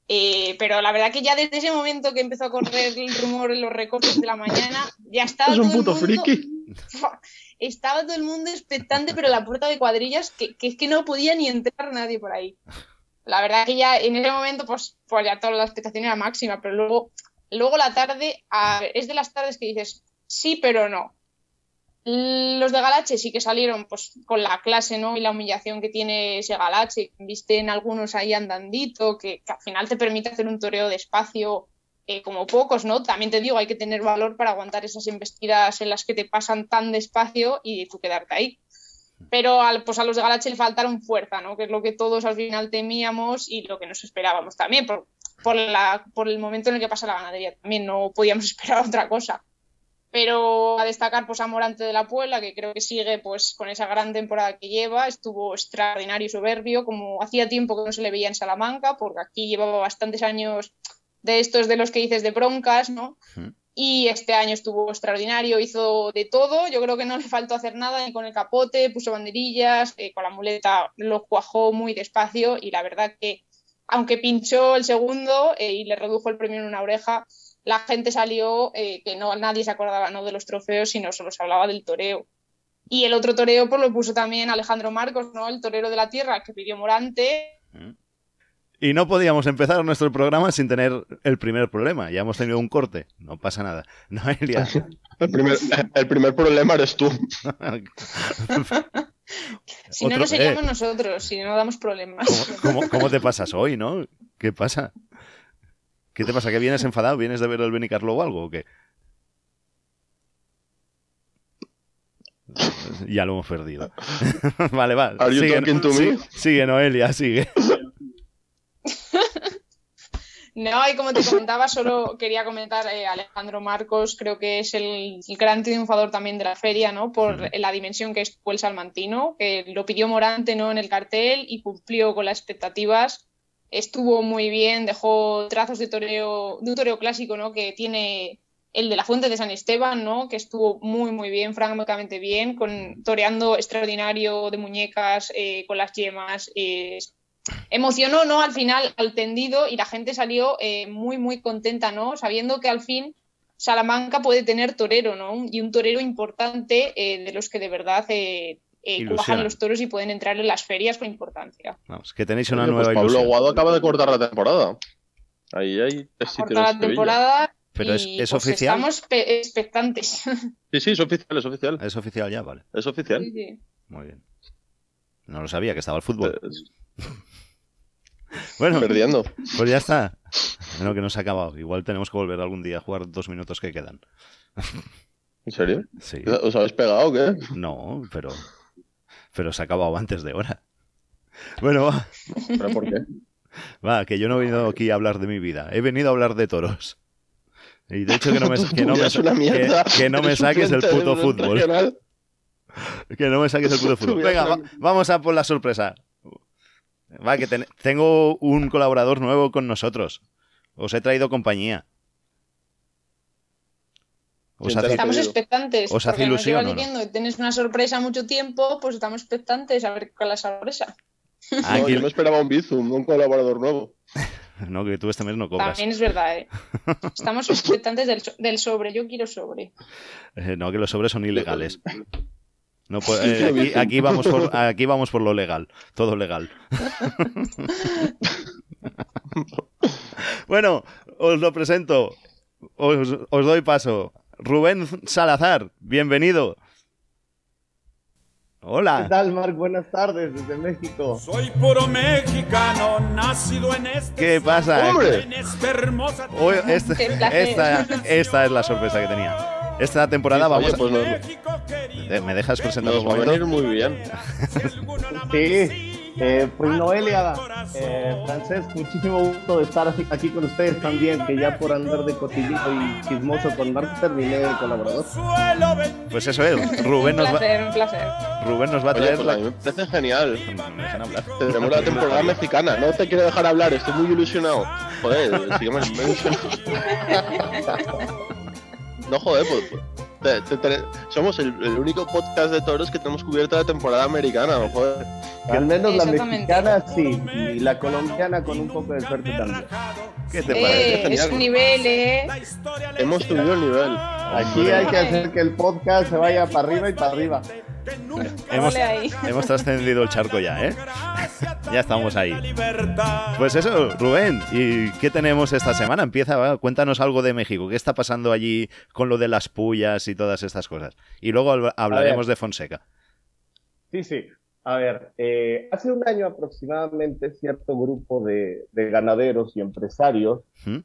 Eh, pero la verdad que ya desde ese momento que empezó a correr el rumor en los recortes de la mañana, ya estaba.
Es un puto friki.
Estaba todo el mundo expectante, pero la puerta de cuadrillas, que, que es que no podía ni entrar nadie por ahí la verdad que ya en ese momento, pues, pues ya toda la expectación era máxima, pero luego, luego la tarde, es de las tardes que dices, sí, pero no. Los de Galache sí que salieron pues con la clase ¿no? y la humillación que tiene ese Galache, visten algunos ahí andandito, que, al final te permite hacer un toreo de espacio eh, como pocos, ¿no? También te digo, hay que tener valor para aguantar esas embestidas en las que te pasan tan despacio y tú quedarte ahí pero al, pues a los de Galache le faltaron fuerza, ¿no? que es lo que todos al final temíamos y lo que nos esperábamos también, por, por, el momento en el que pasa la ganadería. También no podíamos esperar otra cosa. Pero a destacar pues a Morante de la Puebla, que creo que sigue pues con esa gran temporada que lleva, estuvo extraordinario y soberbio, como hacía tiempo que no se le veía en Salamanca, porque aquí llevaba bastantes años de estos de los que dices de broncas, ¿no? Y este año estuvo extraordinario, hizo de todo, yo creo que no le faltó hacer nada ni con el capote, puso banderillas, eh, con la muleta lo cuajó muy despacio y la verdad que aunque pinchó el segundo eh, y le redujo el premio en una oreja, la gente salió eh, que no nadie se acordaba no de los trofeos, sino solo se hablaba del toreo. Y el otro toreo pues lo puso también Alejandro Marcos, ¿no? El torero de la tierra que pidió Morante.
Y no podíamos empezar nuestro programa sin tener el primer problema. Ya hemos tenido un corte. No pasa nada. Noelia.
El primer, el primer problema eres tú.
si no lo seríamos nosotros, si no damos problemas.
¿Cómo, te pasas hoy, no? ¿Qué pasa? ¿Qué te pasa? ¿Que vienes enfadado? ¿Vienes de ver el Benny Carlo o algo o qué? Ya lo hemos perdido. vale, vale.
Sigue,
sigue, Noelia, sigue.
No, y como te comentaba, solo quería comentar eh, Alejandro Marcos, creo que es el, gran triunfador también de la feria, ¿no? Por la dimensión que es el salmantino, que lo pidió Morante, ¿no? En el cartel y cumplió con las expectativas. Estuvo muy bien, dejó trazos de toreo, de un toreo clásico, ¿no? Que tiene el de la Fuente de San Esteban, ¿no? Que estuvo muy, muy bien, francamente bien, con toreando extraordinario de muñecas, eh, con las yemas, eh, emocionó, ¿no? Al final, al tendido, y la gente salió eh, muy, muy contenta, ¿no? Sabiendo que al fin Salamanca puede tener torero, ¿no? Y un torero importante eh, de los que de verdad eh, eh los toros y pueden entrar en las ferias con importancia.
Vamos, que tenéis una nueva
pues
Pablo
Guado acaba de cortar la temporada. Ahí hay
la temporada.
Pero es,
pues,
oficial.
Estamos expectantes.
Sí, sí, es oficial, es oficial.
Es oficial ya, vale.
Es oficial.
Muy bien. No lo sabía que estaba el fútbol.
Bueno, perdiendo.
Pues ya está. Bueno, que no se ha acabado. Igual tenemos que volver algún día a jugar dos minutos que quedan.
¿En serio?
Sí.
¿Os habéis pegado o qué?
No, pero. Pero se ha acabado antes de hora. Bueno, va.
¿Pero por qué?
Va, que yo no he venido aquí a hablar de mi vida. He venido a hablar de toros. Y de hecho que no me, que no me, que, no me saques el puto fútbol. Que no me saques el puto fútbol. Venga, vamos a por la sorpresa. Va, que tengo un colaborador nuevo con nosotros. Os he traído compañía.
estamos expectantes.
¿Os hace ilusión?
Nos diciendo que tienes una sorpresa mucho tiempo, pues estamos expectantes a ver cuál es la sorpresa.
Ah, yo me esperaba un Bizum, un colaborador nuevo.
no, que tú este mes no cobras.
También es verdad, ¿eh? Estamos expectantes del, sobre. Yo quiero sobre.
Eh, no, que los sobres son ilegales. No, eh, aquí, vamos por, aquí vamos por lo legal, todo legal. bueno, os lo presento, os, doy paso. Rubén Salazar, bienvenido. Hola.
¿Qué tal, Marc? Buenas tardes desde México.
Soy puro mexicano, nacido en este.
¿Qué pasa?
¡Hombre!
Este, esta, esta es la sorpresa que tenía. Esta temporada vamos
pues
a... ¿Me dejas presentar
Nos va a venir muy bien.
sí. Eh, pues Noelia, eh, Francés, muchísimo gusto de estar aquí con ustedes también, que ya por andar de cotillito y chismoso con Marco terminé de colaborador.
Pues eso es, Rubén nos
un placer,
va,
un placer.
Rubén nos va a
Oye,
traer
pues
la...
a mí me parece genial.
No me dejan hablar.
Tenemos la temporada mexicana. No te quiero dejar hablar, estoy muy ilusionado. Joder, sígueme en. No, joder, pues. pues, te- te- te- somos el, el único podcast de toros que tenemos cubierta la temporada americana, ¿no? joder.
Al menos la mexicana sí, y la colombiana con un poco de suerte también.
¿Qué te parece?
Eh, es un nivel, ¿eh?
Hemos subido el nivel.
Aquí hay que hacer que el podcast se vaya para arriba y para arriba.
Hemos, hemos trascendido el charco ya, ¿eh? ya estamos ahí. Pues eso, Rubén, ¿y qué tenemos esta semana? Empieza, va, cuéntanos algo de México. ¿Qué está pasando allí con lo de las pullas y todas estas cosas? Y luego hab- hablaremos de Fonseca.
Sí, sí. A ver, eh, hace un año aproximadamente cierto grupo de, de ganaderos y empresarios
¿Mm?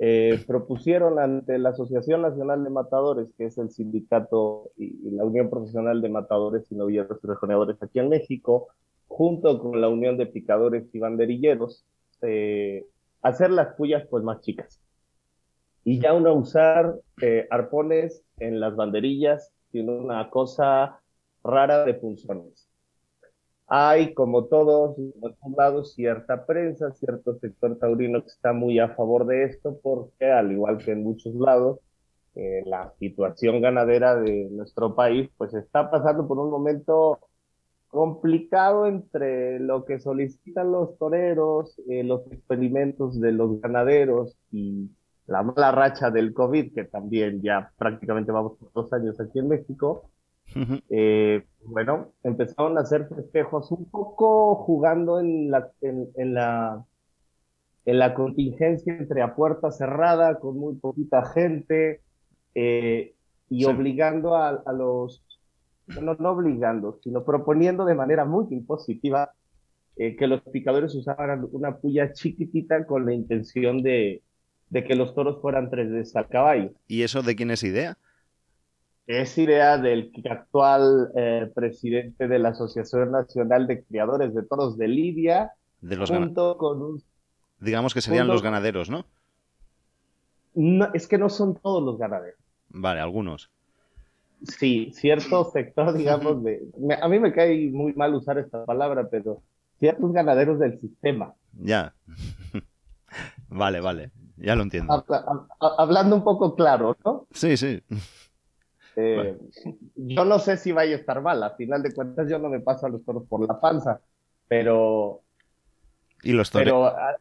Eh, propusieron ante la Asociación Nacional de Matadores, que es el sindicato y, la Unión Profesional de Matadores y Novilleros y Rejoneadores aquí en México, junto con la Unión de Picadores y Banderilleros, eh, hacer las pullas pues más chicas. Y ya no usar eh, arpones en las banderillas, sino una cosa rara de funciones. Hay, como todos los lados, cierta prensa, cierto sector taurino que está muy a favor de esto, porque al igual que en muchos lados, eh, la situación ganadera de nuestro país, pues está pasando por un momento complicado entre lo que solicitan los toreros, eh, los experimentos de los ganaderos y la mala racha del COVID, que también ya prácticamente vamos por dos años aquí en México. Eh, bueno, empezaron a hacer festejos un poco jugando en la, en, en la, en la contingencia entre a puerta cerrada, con muy poquita gente, eh, y
Sí.
obligando a, a los, no, no obligando, sino proponiendo de manera muy impositiva eh, que los picadores usaran una puya chiquitita con la intención de, de que los toros fueran tres veces al caballo.
¿Y eso de quién es idea?
Es idea del actual eh, presidente de la Asociación Nacional de Criadores de Toros de Lidia,
De los
junto con un...
Digamos que serían
junto-
los ganaderos, ¿no?
No, es que no son todos los ganaderos.
Vale, algunos.
Sí, cierto sector, digamos, de... me- a mí me cae muy mal usar esta palabra, pero ciertos ganaderos del sistema.
Ya. vale, vale. Ya lo entiendo.
Habla- hab- hablando un poco claro, ¿no?
Sí, sí.
Eh, yo no sé si vaya a estar mal, a final de cuentas yo no me paso a los toros por la panza, pero,
Y los toreros.
pero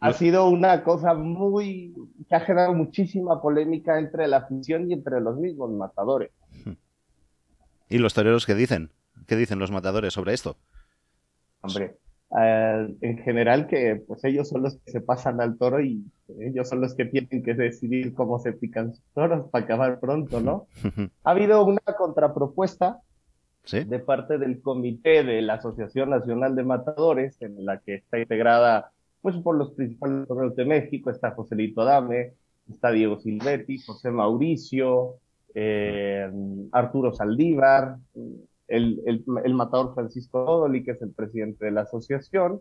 ha, sido una cosa muy, que ha generado muchísima polémica entre la afición y entre los mismos matadores.
¿Y los toreros qué dicen? ¿Qué dicen los matadores sobre esto?
Hombre, eh, en general que pues ellos son los que se pasan al toro y ellos son los que tienen que decidir cómo se pican sus toros para acabar pronto, ¿no? Ha habido una contrapropuesta
¿Sí?
de parte del comité de la Asociación Nacional de Matadores, en la que está integrada pues por los principales toreros de México, está Joselito Adame, está Diego Silvetti, José Mauricio, eh, Arturo Saldívar, el, el, el matador Francisco Odoli, que es el presidente de la asociación,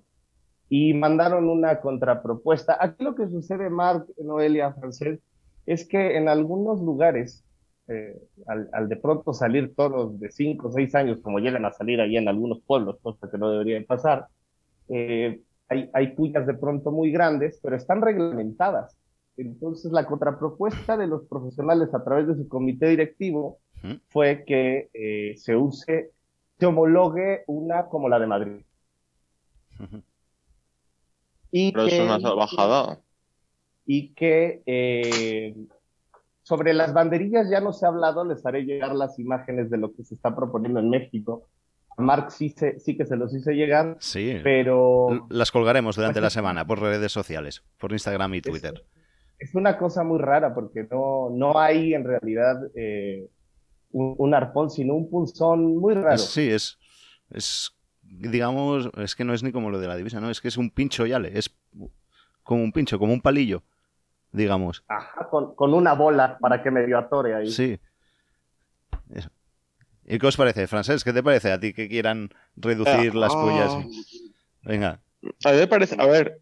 y mandaron una contrapropuesta. Aquí lo que sucede, Marc, Noelia, Francés, es que en algunos lugares eh, al, de pronto salir toros de 5 o 6 años, como llegan a salir ahí en algunos pueblos, cosa que no debería pasar, eh, hay, hay pullas de pronto muy grandes, pero están reglamentadas. Entonces, la contrapropuesta de los profesionales a través de su comité directivo
¿Mm?
fue que eh, se use, se homologue una como la de Madrid.
Y pero que, es una salvajada.
Y que eh, sobre las banderillas ya no se ha hablado, les haré llegar las imágenes de lo que se está proponiendo en México. A Mark sí, se, sí que se los hice llegar,
sí,
pero...
Las colgaremos durante la semana por redes sociales, por Instagram y Twitter.
Es, es una cosa muy rara porque no, no hay en realidad eh, un, un, arpón, sino un punzón muy raro.
Sí, es, es, digamos, es que no es ni como lo de la divisa, ¿no? Es que es un pincho yale, es como un pincho, como un palillo, digamos.
Ajá, con, con una bola para que medio atore ahí.
Sí. Eso. ¿Y qué os parece, Francés? ¿Qué te parece a ti que quieran reducir
Ah,
las pollas? Venga.
A mí me parece, a ver,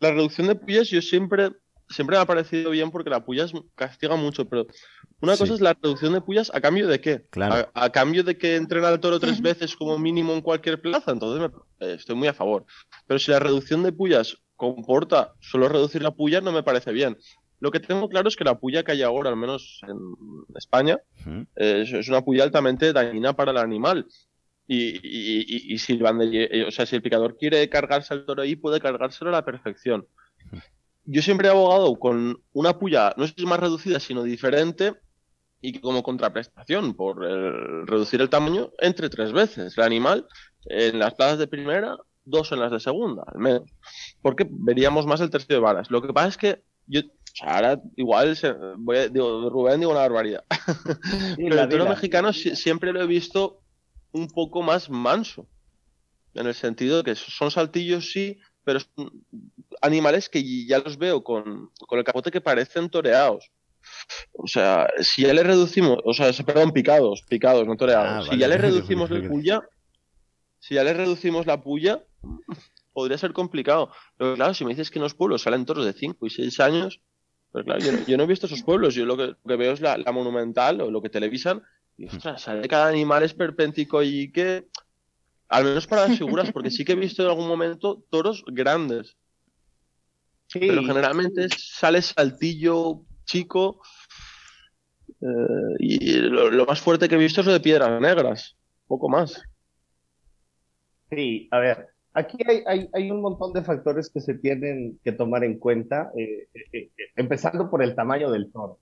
la reducción de pullas yo siempre, siempre me ha parecido bien porque la pullas castiga mucho, pero una cosa es la reducción de pullas a cambio de qué?
Claro.
A, cambio de que entrena al toro tres veces como mínimo en cualquier plaza, entonces eh, estoy muy a favor. Pero si la reducción de pullas comporta solo reducir la puya, no me parece bien. Lo que tengo claro es que la puya que hay ahora, al menos en España, es, una puya altamente dañina para el animal. Y, si, el o sea, si el picador quiere cargarse al toro ahí, puede cargárselo a la perfección. Yo siempre he abogado con una puya, no es más reducida, sino diferente, y como contraprestación por reducir el tamaño entre tres veces. El animal en las plazas de primera, dos en las de segunda, al menos. Porque veríamos más el tercio de balas. Lo que pasa es que yo, ahora igual voy a, digo, Rubén digo una barbaridad. Pero el toro mexicano siempre lo he visto un poco más manso. En el sentido de que son saltillos, sí, pero son animales que ya los veo con, con el capote que parecen toreados. O sea, si ya le reducimos, o sea, perdón, picados, picados, no toreados. Ah, si ya le reducimos la puya, si ya le reducimos la puya, podría ser complicado. Pero claro, si me dices que en los pueblos salen toros de 5 y 6 años, pero claro, yo, no he visto esos pueblos, yo lo que, veo es la, monumental o lo que televisan, y ostras, sale cada animal esperpéntico y que, al menos para las figuras, porque sí que he visto en algún momento toros grandes. Pero generalmente sale saltillo chico, eh, y lo, más fuerte que he visto es lo de piedras negras, poco más.
Sí, a ver, Aquí hay, un montón de factores que se tienen que tomar en cuenta, eh, eh, eh, empezando por el tamaño del toro.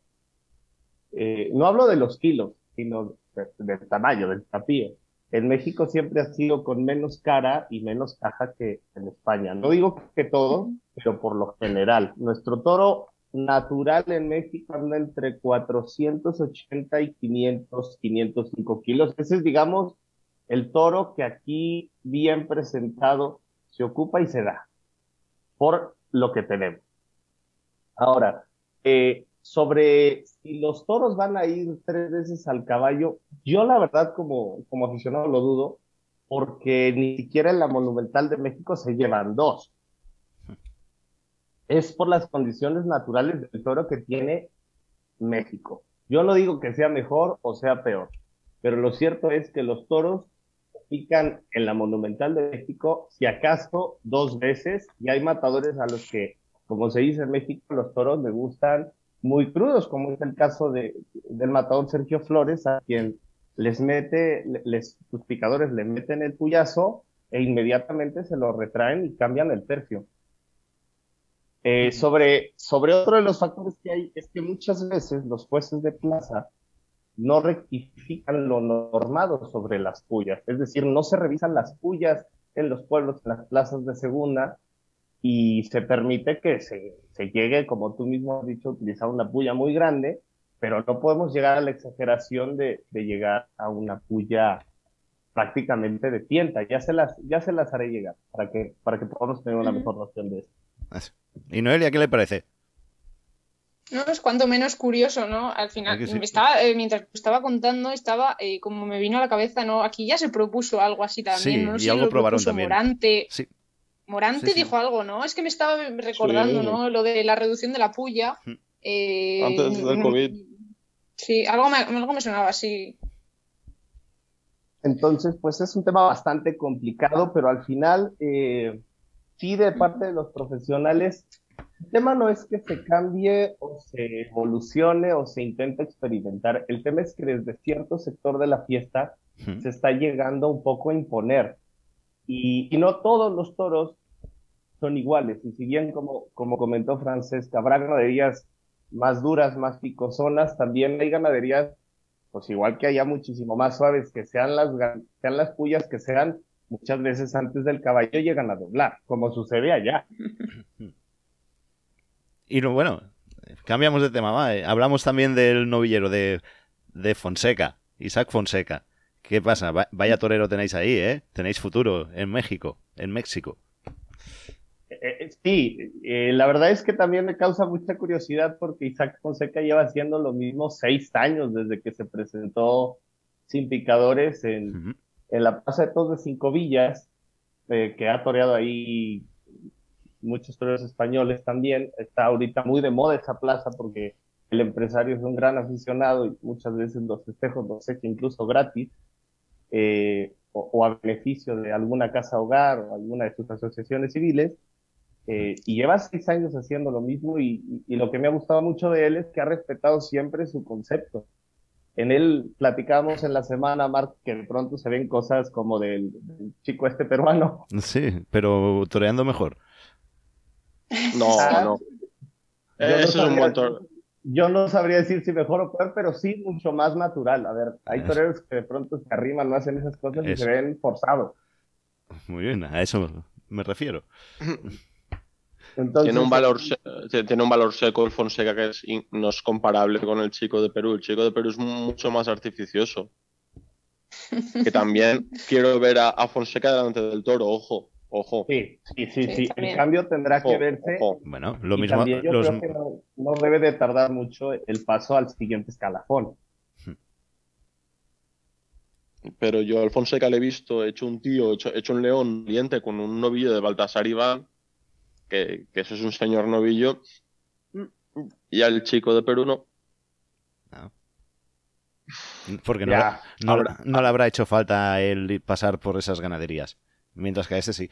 no hablo de los kilos, sino del tamaño, del tapío. En México siempre ha sido con menos cara y menos caja que en España. No digo que todo, pero por lo general. Nuestro toro natural en México anda entre 480 y 500, 505 kilos. Ese es, digamos, el toro que aquí bien presentado se ocupa y se da por lo que tenemos. Ahora, eh, sobre si los toros van a ir tres veces al caballo, yo la verdad como, como aficionado lo dudo, porque ni siquiera en la Monumental de México se llevan dos. Es por las condiciones naturales del toro que tiene México. Yo no digo que sea mejor o sea peor, pero lo cierto es que los toros pican en la Monumental de México, si acaso dos veces, y hay matadores a los que, como se dice en México, los toros me gustan muy crudos, como es el caso de, del matador Sergio Flores, a quien les mete, les, sus picadores le meten el puyazo e inmediatamente se lo retraen y cambian el tercio. Eh, sobre, sobre otro de los factores que hay es que muchas veces los jueces de plaza no rectifican lo normado sobre las pullas, es decir, no se revisan las pullas en los pueblos, en las plazas de segunda, y se permite que se, llegue, como tú mismo has dicho, a utilizar una puya muy grande, pero no podemos llegar a la exageración de, llegar a una puya prácticamente de tienta. Ya se las, ya se las haré llegar para que, para que podamos tener una mejor noción de eso.
¿Y Noelia qué le parece?
No, es cuanto menos curioso, ¿no? Al final, estaba, eh, mientras estaba contando, estaba eh, como me vino a la cabeza, ¿no? Aquí ya se propuso algo así también, ¿no?
y algo probaron también.
Morante. Morante dijo algo, ¿no? Es que me estaba recordando, ¿no? Lo de la reducción de la puya.
Eh, Antes del COVID.
Sí, algo me, algo me sonaba así.
Entonces, pues es un tema bastante complicado, pero al final, sí, de parte de los profesionales, el tema no es que se cambie o se evolucione o se intente experimentar. El tema es que desde cierto sector de la fiesta se está llegando un poco a imponer. Y, no todos los toros son iguales. Y si bien, como, como comentó Francesca, habrá ganaderías más duras, más picosonas, también hay ganaderías, pues igual que haya muchísimo más suaves, que sean las, sean las pullas que sean, muchas veces antes del caballo llegan a doblar, como sucede allá.
Y bueno, cambiamos de tema. Eh, hablamos también del novillero de, de Fonseca, Isaac Fonseca. ¿Qué pasa? Vaya torero tenéis ahí, ¿eh? Tenéis futuro en México, en México.
Eh, eh, sí, la verdad es que también me causa mucha curiosidad porque Isaac Fonseca lleva haciendo lo mismo seis años desde que se presentó sin picadores en, en la Plaza de Todos de Cinco Villas eh, que ha toreado ahí muchos toreros españoles también. Está ahorita muy de moda esa plaza porque el empresario es un gran aficionado y muchas veces los festejos los echa incluso gratis eh, o, a beneficio de alguna casa hogar o alguna de sus asociaciones civiles. Eh, y lleva seis años haciendo lo mismo y, y, lo que me ha gustado mucho de él es que ha respetado siempre su concepto. En él platicamos en la semana, Mark, que de pronto se ven cosas como del, del chico este peruano.
Sí, pero toreando mejor.
No,
Ah,
no. Eso es un buen toro.
Yo no sabría decir si mejor o peor, pero sí mucho más natural. A ver, hay
Eso.
toreros que de pronto se arriman, no hacen esas cosas y se ven forzados.
Muy bien, a eso me refiero.
Entonces,
Tiene un valor eh, tiene un valor seco el Fonseca que es in- no es comparable con el chico de Perú. El chico de Perú es mucho más artificioso. Que también quiero ver a, a Fonseca delante del toro, ojo, ojo.
Sí, sí, sí,
Sí,
sí. El cambio tendrá que verse.
ojo.
Bueno, lo
y
mismo.
también yo
los-
creo que no, no debe de tardar mucho el paso al siguiente escalafón.
Pero yo al Fonseca le he visto hecho un tío, hecho, hecho un león valiente con un novillo de Baltasar Iván, que, que eso es un señor novillo. Y al chico de Perú no.
Porque no, no le habrá hecho falta el pasar por esas ganaderías. Mientras que a ese sí.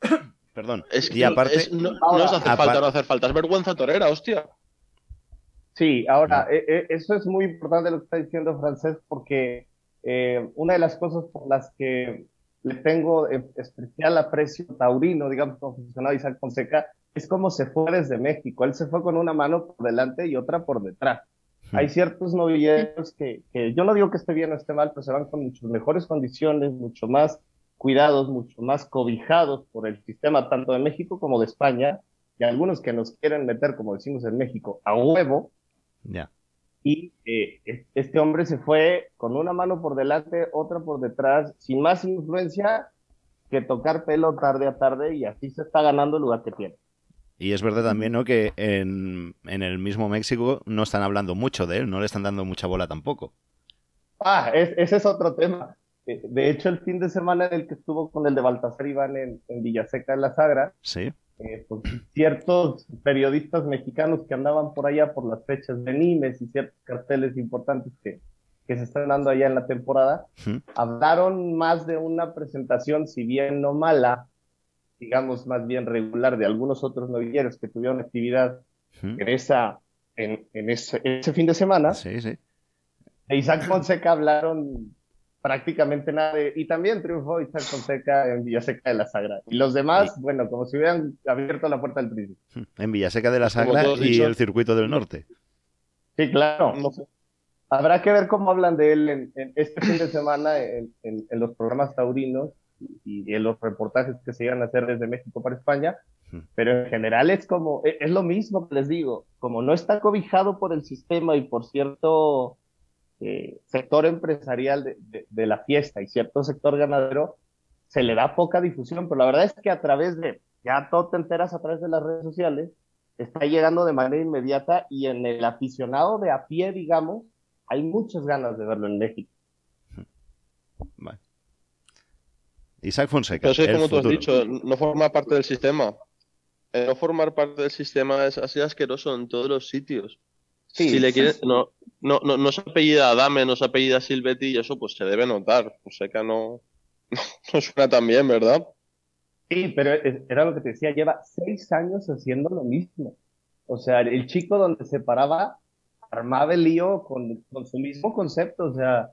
Perdón.
Es que
y aparte.
es- no, no es hacer falta no hacer falta, es vergüenza torera, hostia.
Sí, ahora, eh, eh, eso es muy importante lo que está diciendo Francés, porque eh, una de las cosas por las que le tengo eh, especial aprecio taurino, digamos, como aficionado a Isaac Fonseca, es cómo se fue desde México. Él se fue con una mano por delante y otra por detrás. Hay ciertos novilleros que, que yo no digo que esté bien o esté mal, pero se van con muchas mejores condiciones, mucho más cuidados, mucho más cobijados por el sistema tanto de México como de España, y algunos que nos quieren meter, como decimos en México, a huevo,
Ya.
y eh, es- este hombre se fue con una mano por delante, otra por detrás, sin más influencia que tocar pelo tarde a tarde, y así se está ganando el lugar que tiene.
Y es verdad también, ¿no? Que en, en el mismo México no están hablando mucho de él, no le están dando mucha bola tampoco.
Ah, es- ese es otro tema. Eh, De hecho, el fin de semana en el que estuvo con el de Baltasar Iván en, en Villaseca de la Sagra,
Sí.
eh, pues, ciertos periodistas mexicanos que andaban por allá por las fechas de Nimes y ciertos carteles importantes que, que se están dando allá en la temporada, hablaron más de una presentación, si bien no mala, digamos más bien regular, de algunos otros novilleros que tuvieron actividad en, esa, en, en ese, ese fin de semana.
Sí, sí.
De Isaac Fonseca hablaron prácticamente nada de- y también triunfó Isaac Fonseca en Villaseca de la Sagra. Y los demás, bueno, como si hubieran abierto la puerta del príncipe.
En Villaseca de la Sagra y
dicho.
el Circuito del Norte.
Sí, claro.
No sé.
Habrá que ver cómo hablan de él en, en este fin de semana en, en- en los programas taurinos y, y en los reportajes que se iban a hacer desde México para España.
Hmm.
Pero en general es como, e- es lo mismo que les digo, como no está cobijado por el sistema y por cierto eh, sector empresarial de, de- de la fiesta y cierto sector ganadero, se le da poca difusión, pero la verdad es que a través de, ya todo te enteras a través de las redes sociales, está llegando de manera inmediata y en el aficionado de a pie, digamos, hay muchas ganas de verlo en México.
Vale. Isaac Fonseca.
Pero sí,
el
como tú has dicho, no forma parte del sistema. El no formar parte del sistema es así asqueroso en todos los sitios.
Sí.
Si le quieren, no, no, no, no se apellida Adame, no se apellida Silvetti y eso pues se debe notar. Fonseca no, no suena tan bien, ¿verdad?
Sí, pero era lo que te decía, lleva seis años haciendo lo mismo. O sea, el chico donde se paraba, armaba el lío con, con su mismo concepto. O sea,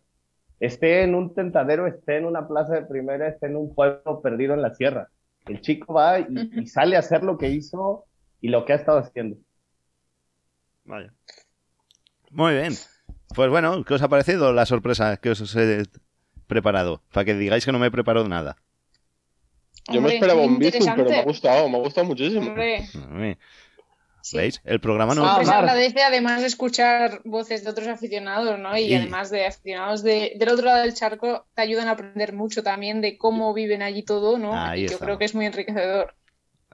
esté en un tentadero, esté en una plaza de primera, esté en un pueblo perdido en la sierra. El chico va y, y sale a hacer lo que hizo y lo que ha estado haciendo.
Vaya. Muy bien. Pues bueno, ¿qué os ha parecido la sorpresa que os he preparado? Para que digáis que no me he preparado nada.
Yo me
Hombre,
esperaba
muy
un Bizum, pero me ha gustado, me ha gustado muchísimo.
Hombre, sí.
¿Veis? El programa no.
Ah, Marc.
agradece además de escuchar voces de otros aficionados, ¿no? Y,
Y-
además de aficionados de- del otro lado del charco, te ayudan a aprender mucho también de cómo viven allí todo, ¿no?
Ahí
y yo creo que es muy enriquecedor.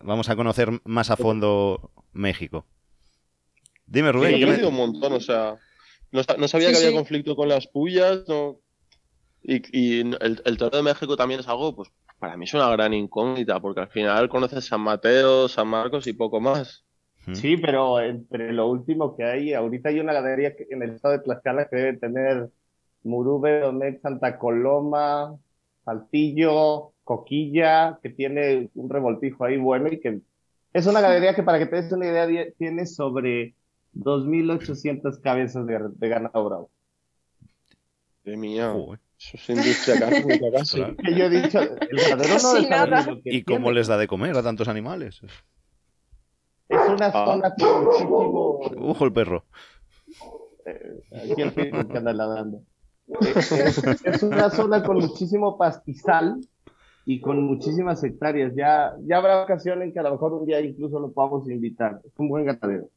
Vamos a conocer más a fondo México. Dime,
Sí,
Rubén.
yo
¿qué
he
me-
aprendido un montón, o sea, no, no sabía
Sí,
que había
sí.
conflicto con las pullas, no. Y, y el, el toro de México también es algo, pues, para mí es una gran incógnita, porque al final conoces San Mateo, San Marcos y poco más.
Sí, pero entre lo último que hay, ahorita hay una galería en el estado de Tlaxcala que debe tener Murube, Domecq, Santa Coloma, Saltillo, Coquilla, que tiene un revoltijo ahí bueno y que es una galería que para que te des una idea tiene sobre 2.800 cabezas de, de ganado bravo.
De mía. Eso es industria casi.
Que yo he dicho, el ganadero no
Casi nada.
lo que
¿Y cómo les da de comer a tantos animales?
Es una
Ah.
zona con muchísimo...
Ujo el perro.
eh, aquí el pitbull que anda ladrando. Eh, Es, es una zona con muchísimo pastizal y con muchísimas hectáreas. Ya, ya habrá ocasiones en que a lo mejor un día incluso lo podamos invitar. Es un buen ganadero.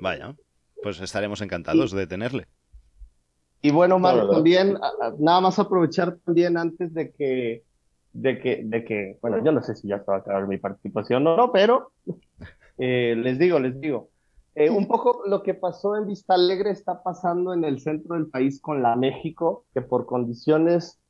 Vaya, pues estaremos encantados de tenerle.
Y bueno, Marco,
verdad.
también, nada más aprovechar también antes de que, de que, de que, bueno, yo no sé si ya se va a acabar mi participación o no, pero eh, les digo, les digo, eh, un poco lo que pasó en Vista Alegre está pasando en el centro del país con la México, que por condiciones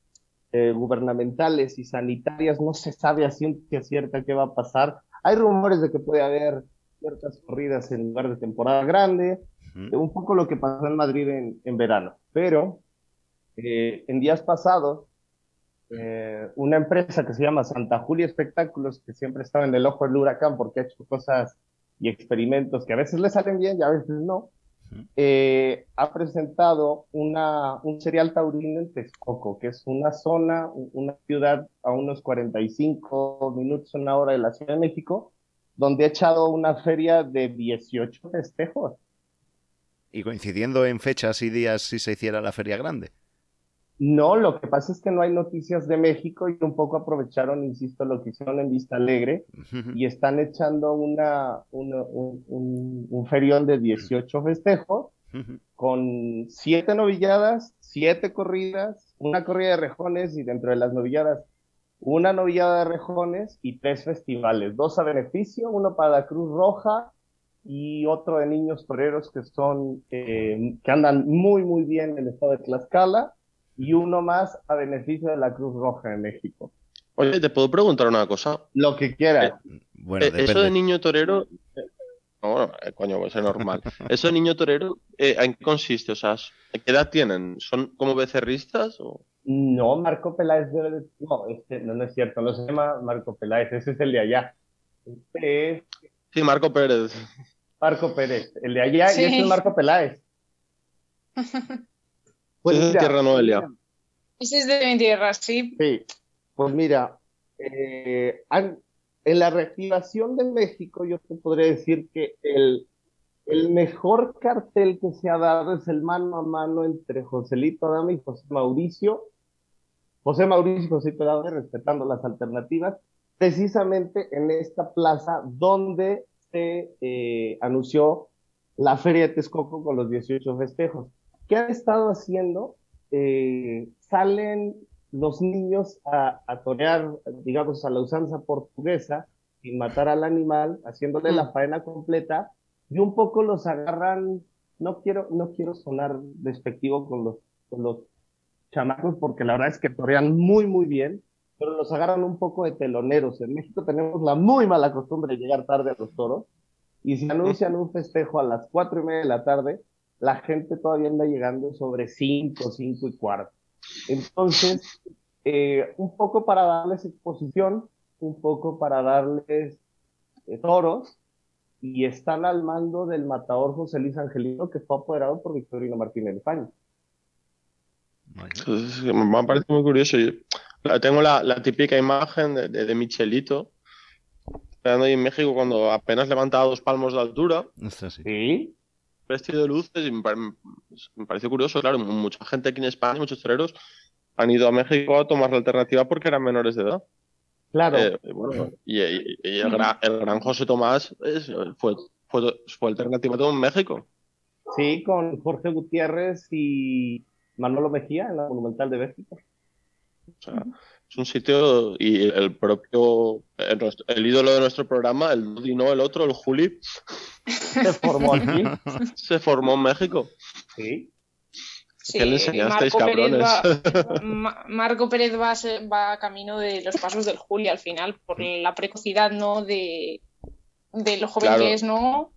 eh, gubernamentales y sanitarias no se sabe a ciencia cierta qué va a pasar. Hay rumores de que puede haber ciertas corridas en lugar de temporada grande,
Ujú.
un poco lo que pasó en Madrid en, en verano. Pero eh, en días pasados, eh, una empresa que se llama Santa Julia Espectáculos, que siempre estaba en el ojo del huracán porque ha hecho cosas y experimentos que a veces le salen bien y a veces no, eh, ha presentado una, un cereal taurino en Texcoco, que es una zona, una ciudad a unos 45 minutos, una hora de la Ciudad de México, donde ha echado una feria de 18 festejos.
Y coincidiendo en fechas y días si se hiciera la feria grande.
No, lo que pasa es que no hay noticias de México y un poco aprovecharon, insisto, lo que hicieron en Vista Alegre y están echando una, una- un, un, un ferión de 18 festejos con siete novilladas, siete corridas, una corrida de rejones y dentro de las novilladas una novillada de rejones y tres festivales, dos a beneficio, uno para la Cruz Roja y otro de niños toreros que son, eh, que andan muy, muy bien en el estado de Tlaxcala y uno más a beneficio de la Cruz Roja de México.
Oye, ¿te puedo preguntar una cosa?
Lo que quiera.
Bueno,
Eh, Eso de niño torero. eh, no, bueno, eh, coño, pues es normal. Eso de niño torero, eh, ¿en qué consiste? O sea, ¿qué edad tienen? ¿Son como becerristas? O...
No, Marco Peláez debe de- No, este, no, no es cierto, no se llama Marco Peláez, ese es el de allá. Este es
Sí, Marco Pérez.
Marco Pérez, el de allá
Sí.
y este es Marco Peláez. Pues
Ese es
mira,
Tierra Noelia.
Ese es de mi tierra, sí.
Sí, pues mira, eh, en la reactivación de México yo te podría decir que el, el mejor cartel que se ha dado es el mano a mano entre Joselito Adame y José Mauricio. José Mauricio y Joselito Adame respetando las alternativas, precisamente en esta plaza donde se eh, anunció la Feria de Texcoco con los 18 festejos. ¿Qué han estado haciendo? Eh, salen los niños a, a torear, digamos, a la usanza portuguesa, sin matar al animal, haciéndole la faena completa, y un poco los agarran, no quiero, no quiero sonar despectivo con los, con los chamacos, porque la verdad es que torean muy, muy bien, pero los agarran un poco de teloneros. En México tenemos la muy mala costumbre de llegar tarde a los toros, y si anuncian un festejo a las cuatro y media de la tarde, la gente todavía anda llegando sobre cinco, cinco y cuarto. Entonces, eh, un poco para darles exposición, un poco para darles eh, toros, y están al mando del matador José Luis Angelino, que fue apoderado por Victorino Martínez España.
Entonces, me parece muy curioso. Yo tengo la, la típica imagen de, de, de Michelito, esperando ahí en México cuando apenas levantaba dos palmos de altura.
Sí,
vestido de luces, y me, pare- me pareció curioso, claro, mucha gente aquí en España, muchos toreros, han ido a México a tomar la alternativa porque eran menores de edad.
Claro.
Eh, y bueno, y, y- y el, gran, el gran José Tomás es- fue, fue, fue alternativa todo en México.
Sí, con Jorge Gutiérrez y Manolo Mejía en la Monumental de México.
O sea, es un sitio y el propio, el, ídolo de nuestro programa, el Dudi, no el otro, el Juli,
Se formó aquí.
se formó en México.
Sí.
¿Qué le enseñasteis, cabrones?
Marco Pérez va, va camino de los pasos del Juli al final, por la precocidad, ¿no? De, de lo joven que es, ¿no?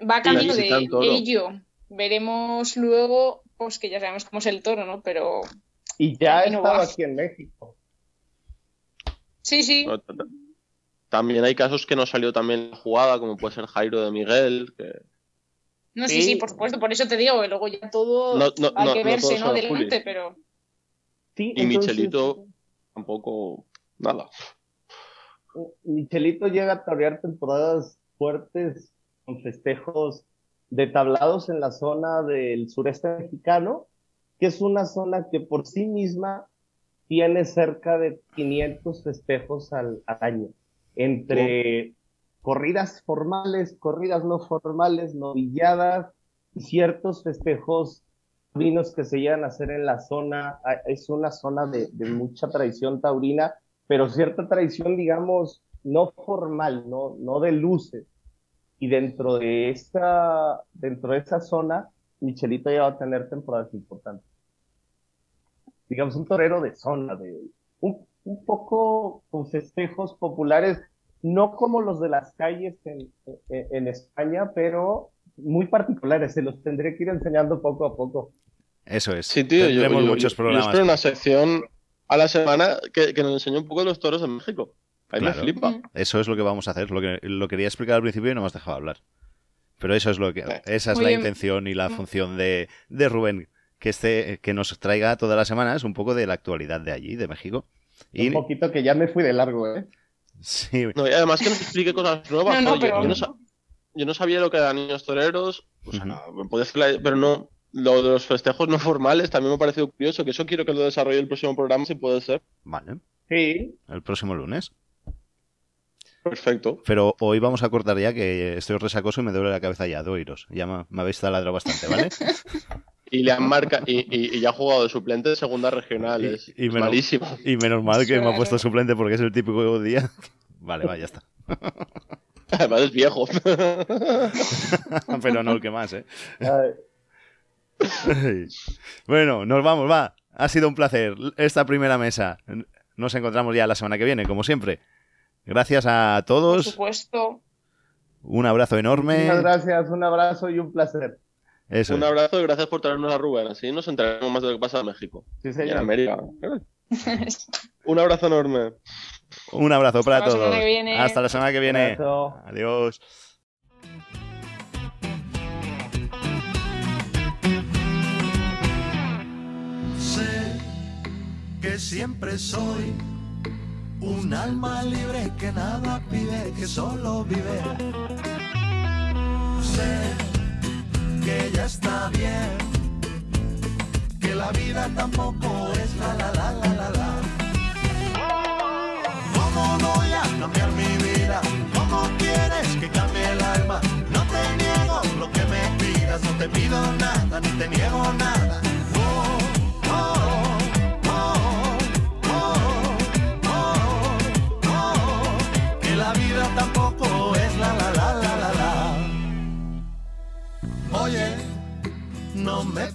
Va camino de ello. Veremos luego, pues que ya sabemos cómo es el toro, ¿no? Pero.
Y ya ha estado aquí en México.
Sí, sí.
También hay casos que no salió también la jugada, como puede ser Jairo de Miguel, que
no, sí, sí, por supuesto, por eso te digo, que luego ya todo hay que verse, ¿no? Delante, pero.
y Michelito tampoco, nada.
Michelito llega a torear temporadas fuertes con festejos de tablados en la zona del sureste mexicano, que es una zona que por sí misma tiene cerca de 500 festejos al, año, entre corridas formales, corridas no formales, novilladas y ciertos festejos taurinos que se llegan a hacer en la zona. Es una zona de, mucha tradición taurina, pero cierta tradición, digamos, no formal, no, de luces. Y dentro de esta, dentro de esa zona, Michelito ya va a tener temporadas importantes. Digamos, un torero de zona, de un poco con festejos populares no como los de las calles en, España, pero muy particulares. Se los tendré que ir enseñando poco a poco.
Eso es.
Sí, tío, yo, muchos programas. espero una sección a la semana que, nos enseñe un poco de los toros de México. Ahí me flipa.
Eso es lo que vamos a hacer. Lo que lo quería explicar al principio y no me has dejado hablar. Pero eso es lo que, eh. esa es la intención y la función de, de Rubén, que este, que nos traiga todas las semanas un poco de la actualidad de allí, de México.
Y... Un poquito que ya me fui de largo, ¿eh?
Sí.
No, y además que nos explique cosas nuevas. yo, no sabía lo que eran niños toreros, pero no. Lo de los festejos no formales también me ha parecido curioso, que eso quiero que lo desarrolle el próximo programa, si puede ser.
Vale.
Sí.
El próximo lunes.
Perfecto.
Pero hoy vamos a cortar ya que estoy resacoso y me duele la cabeza ya de oíros. Ya me, habéis taladrado bastante, ¿vale?
y le han marcado y, ya ha jugado de suplente de segunda regional. Es, y, malísimo.
Y menos mal que me ha puesto suplente porque es el típico día. Vale, va, ya está.
Además es viejo.
Pero no el que más, ¿eh? bueno, nos vamos, va. Ha sido un placer esta primera mesa. Nos encontramos ya la semana que viene, como siempre. Gracias a todos.
Por supuesto.
Un abrazo enorme.
Muchas gracias, un abrazo y un placer.
Un abrazo y gracias por traernos a Rubén. Así nos enteraremos más de lo que pasa en México.
Sí, señor.
en América. un abrazo enorme.
Un abrazo para todos. Hasta la semana que viene. Adiós.
Sé que siempre soy un alma libre que nada pide, que solo vive. Sé que ya está bien, que la vida tampoco es la la la la la. ¿Cómo voy a cambiar mi vida? ¿Cómo quieres que cambie el alma? No te niego lo que me pidas, no te pido nada, ni te niego nada.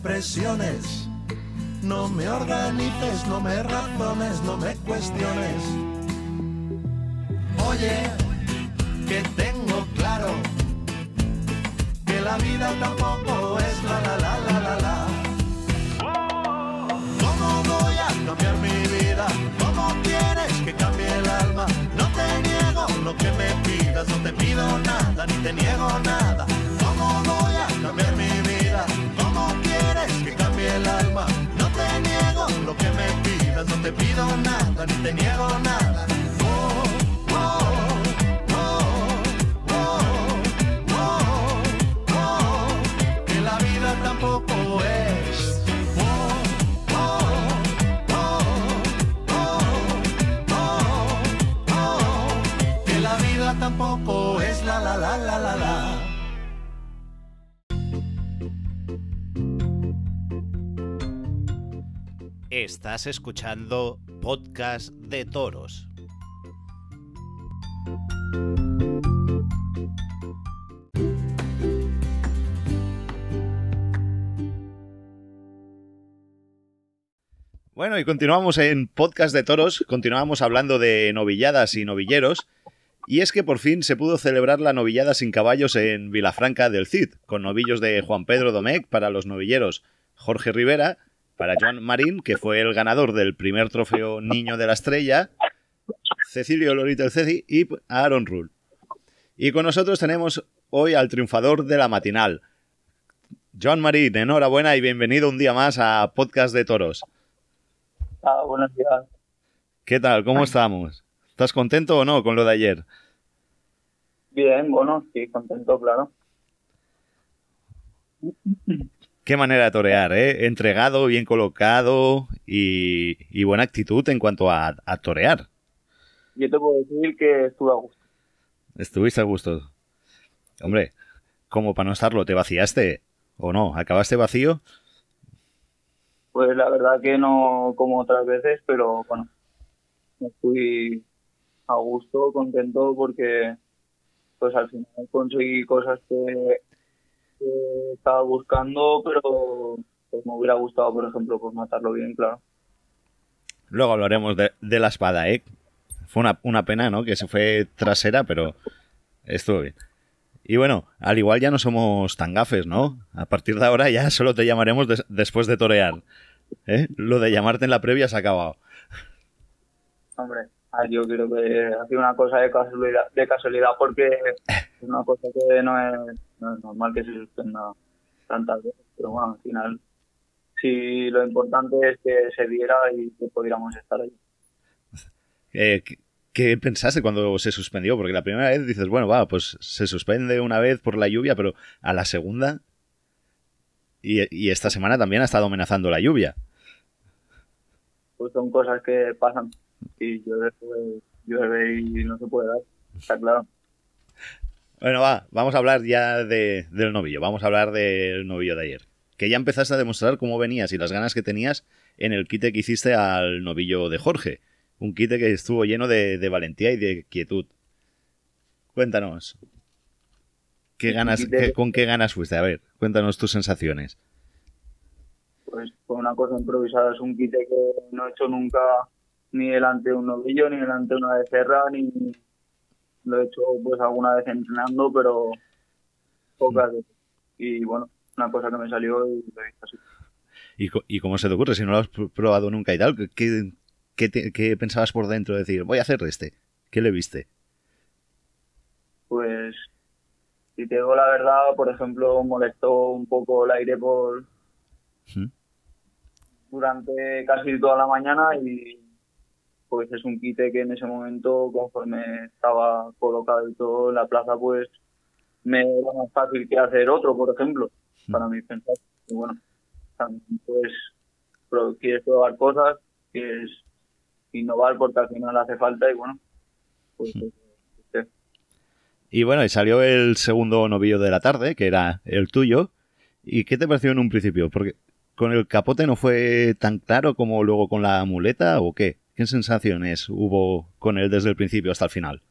Presiones, no me organices, no me razones, no me cuestiones. Oye, que tengo claro que la vida tampoco es la la la la la la. ¿Cómo voy a cambiar mi vida? ¿Cómo quieres que cambie el alma? No te niego lo que me pidas, no te pido nada, ni te niego nada. Te pido nada, ni te niego nada.
Estás escuchando Podcast de Toros. Bueno, y continuamos en Podcast de Toros, continuamos hablando de novilladas y novilleros. Y es que por fin se pudo celebrar la novillada sin caballos en Vilafranca del Cid, con novillos de Juan Pedro Domecq para los novilleros Jorge Rivera, para Joan Marín, que fue el ganador del primer trofeo Niño de la Estrella, Cecilio Lorito el Ceci y Aaron Rull. Y con nosotros tenemos hoy al triunfador de la matinal, Joan Marín. Enhorabuena y bienvenido un día más a Podcast de Toros.
Ah, buenos días.
¿Qué tal? ¿Cómo estamos? ¿Estás contento o no con lo de ayer?
Bien, bueno, sí, contento, claro.
Qué manera de torear, ¿eh? Entregado, bien colocado y, buena actitud en cuanto a, a, torear.
Yo te puedo decir que estuve a gusto.
Estuviste a gusto. Hombre, como para no estarlo, ¿te vaciaste o no? ¿Acabaste vacío?
Pues la verdad que no como otras veces, pero bueno, me fui a gusto, contento porque pues al final conseguí cosas que, estaba buscando, pero pues me hubiera gustado, por ejemplo, pues matarlo bien, claro.
Luego hablaremos de, la espada, ¿eh? Fue una, una, pena, ¿no? Que se fue trasera, pero estuvo bien. Y bueno, al igual ya no somos tan gafes, ¿no? A partir de ahora ya solo te llamaremos después de torear. ¿eh? Lo de llamarte en la previa se ha acabado.
Hombre, yo creo que ha sido una cosa de casualidad, de casualidad porque es una cosa que no es, normal que se suspenda tantas veces. Pero bueno, al final, sí lo importante es que se diera y que pudiéramos estar ahí.
Eh, ¿Qué pensaste cuando se suspendió? Porque la primera vez dices, bueno, va, pues se suspende una vez por la lluvia, pero a la segunda. Y, esta semana también ha estado amenazando la lluvia.
Pues son cosas que pasan. Y llueve, y no se puede dar. Está claro.
Bueno, va, vamos a hablar ya de, del novillo. Vamos a hablar del novillo de ayer. Que ya empezaste a demostrar cómo venías y las ganas que tenías en el quite que hiciste al novillo de Jorge un kit que estuvo lleno de, valentía y de quietud. Cuéntanos. ¿Qué ganas, ¿Con qué ganas fuiste? A ver, cuéntanos tus sensaciones.
Pues fue una cosa improvisada, es un kit que no he hecho nunca ni delante de un novillo, ni delante de una becerra, ni lo he hecho pues alguna vez entrenando, pero pocas veces. Y bueno, una cosa que me salió y lo he visto así.
¿Y, ¿Y cómo se te ocurre? Si no lo has probado nunca y tal, ¿qué, ¿Qué, pensabas por dentro? de Decir, voy a hacer este. ¿Qué le viste?
Pues, si te digo la verdad, por ejemplo, molestó un poco el aire por durante casi toda la mañana y pues es un quite que en ese momento, conforme estaba colocado y todo en la plaza, pues me era más fácil que hacer otro, por ejemplo, para mí pensar. Y bueno, también pues quieres probar cosas, quieres innovar porque al final hace falta y bueno, pues, pues, pues
Y bueno, y salió el segundo novillo de la tarde, que era el tuyo. ¿Y qué te pareció en un principio? Porque con el capote no fue tan claro como luego con la muleta o qué? ¿Qué sensaciones hubo con él desde el principio hasta el final?